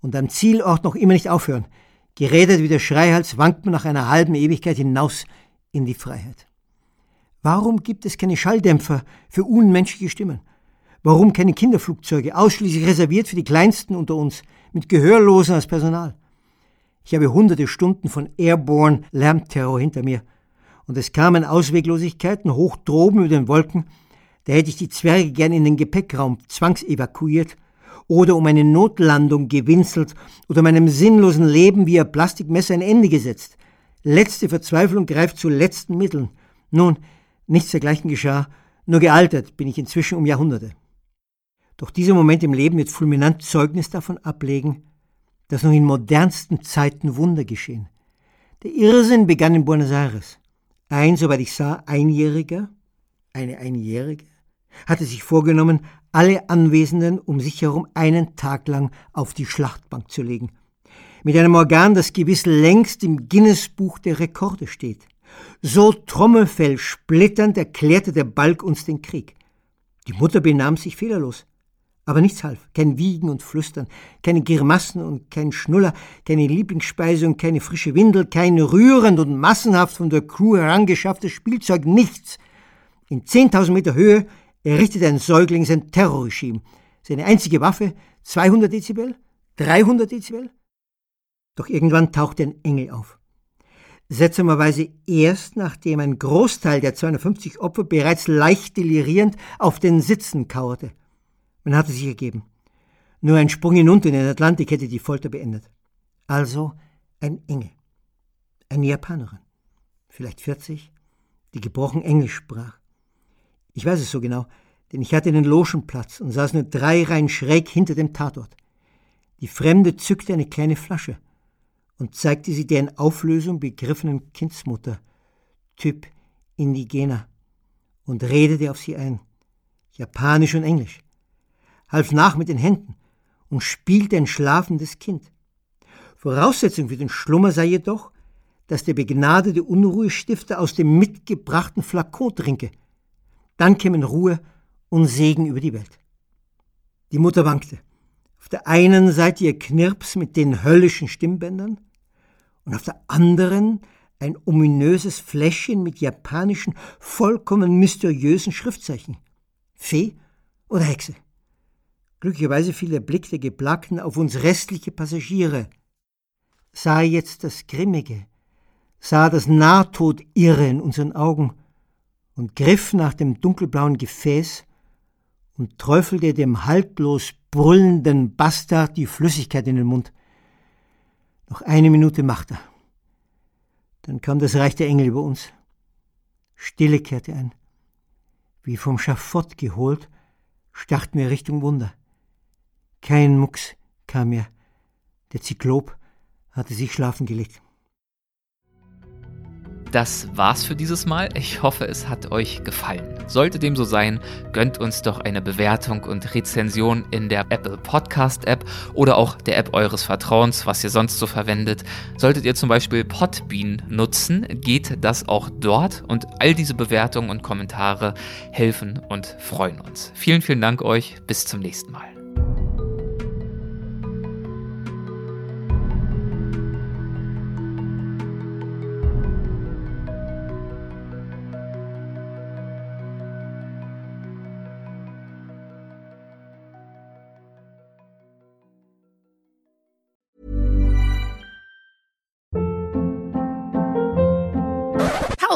und am Zielort noch immer nicht aufhören. Gerädert wie der Schreihals wankt man nach einer halben Ewigkeit hinaus in die Freiheit. Warum gibt es keine Schalldämpfer für unmenschliche Stimmen? Warum keine Kinderflugzeuge, ausschließlich reserviert für die Kleinsten unter uns, mit Gehörlosen als Personal? Ich habe hunderte Stunden von Airborne Lärmterror hinter mir. Und es kamen Ausweglosigkeiten hoch droben über den Wolken, da hätte ich die Zwerge gern in den Gepäckraum zwangsevakuiert oder um eine Notlandung gewinselt oder meinem sinnlosen Leben via Plastikmesser ein Ende gesetzt. Letzte Verzweiflung greift zu letzten Mitteln. Nun, nichts dergleichen geschah, nur gealtert bin ich inzwischen um Jahrhunderte. Doch dieser Moment im Leben wird fulminant Zeugnis davon ablegen, dass noch in modernsten Zeiten Wunder geschehen. Der Irrsinn begann in Buenos Aires. Ein, soweit ich sah, Einjähriger, eine Einjährige, hatte sich vorgenommen, alle Anwesenden um sich herum einen Tag lang auf die Schlachtbank zu legen. Mit einem Organ, das gewiss längst im Guinness-Buch der Rekorde steht. So Trommelfell splitternd erklärte der Balk uns den Krieg. Die Mutter benahm sich fehlerlos. Aber nichts half, kein Wiegen und Flüstern, keine Grimassen und kein Schnuller, keine Lieblingsspeise und keine frische Windel, kein rührend und massenhaft von der Crew herangeschafftes Spielzeug, nichts. In 10.000 Meter Höhe errichtete ein Säugling sein Terrorregime. Seine einzige Waffe 200 Dezibel, 300 Dezibel. Doch irgendwann tauchte ein Engel auf. Seltsamerweise erst nachdem ein Großteil der 250 Opfer bereits leicht delirierend auf den Sitzen kauerte. Man hatte sich ergeben. Nur ein Sprung hinunter in den Atlantik hätte die Folter beendet. Also ein Engel. Eine Japanerin. Vielleicht 40, die gebrochen Englisch sprach. Ich weiß es so genau, denn ich hatte den Logenplatz und saß nur drei Reihen schräg hinter dem Tatort. Die Fremde zückte eine kleine Flasche und zeigte sie der in Auflösung begriffenen Kindsmutter, Typ Indigener, und redete auf sie ein, Japanisch und Englisch half nach mit den Händen und spielte ein schlafendes Kind. Voraussetzung für den Schlummer sei jedoch, dass der begnadete Unruhestifter aus dem mitgebrachten Flakon trinke. Dann kämen Ruhe und Segen über die Welt. Die Mutter wankte. Auf der einen Seite ihr Knirps mit den höllischen Stimmbändern und auf der anderen ein ominöses Fläschchen mit japanischen, vollkommen mysteriösen Schriftzeichen. Fee oder Hexe? Glücklicherweise fiel der Blick der Geplagten auf uns restliche Passagiere, sah jetzt das Grimmige, sah das Nahtodirre in unseren Augen und griff nach dem dunkelblauen Gefäß und träufelte dem haltlos brüllenden Bastard die Flüssigkeit in den Mund. Noch eine Minute machte er. Dann kam das Reich der Engel über uns. Stille kehrte ein. Wie vom Schafott geholt, starrten wir Richtung Wunder. Kein Mucks kam mehr. Der Zyklop hatte sich schlafen gelegt. Das war's für dieses Mal. Ich hoffe, es hat euch gefallen. Sollte dem so sein, gönnt uns doch eine Bewertung und Rezension in der Apple Podcast App oder auch der App eures Vertrauens, was ihr sonst so verwendet. Solltet ihr zum Beispiel Podbean nutzen, geht das auch dort und all diese Bewertungen und Kommentare helfen und freuen uns. Vielen, vielen Dank euch. Bis zum nächsten Mal.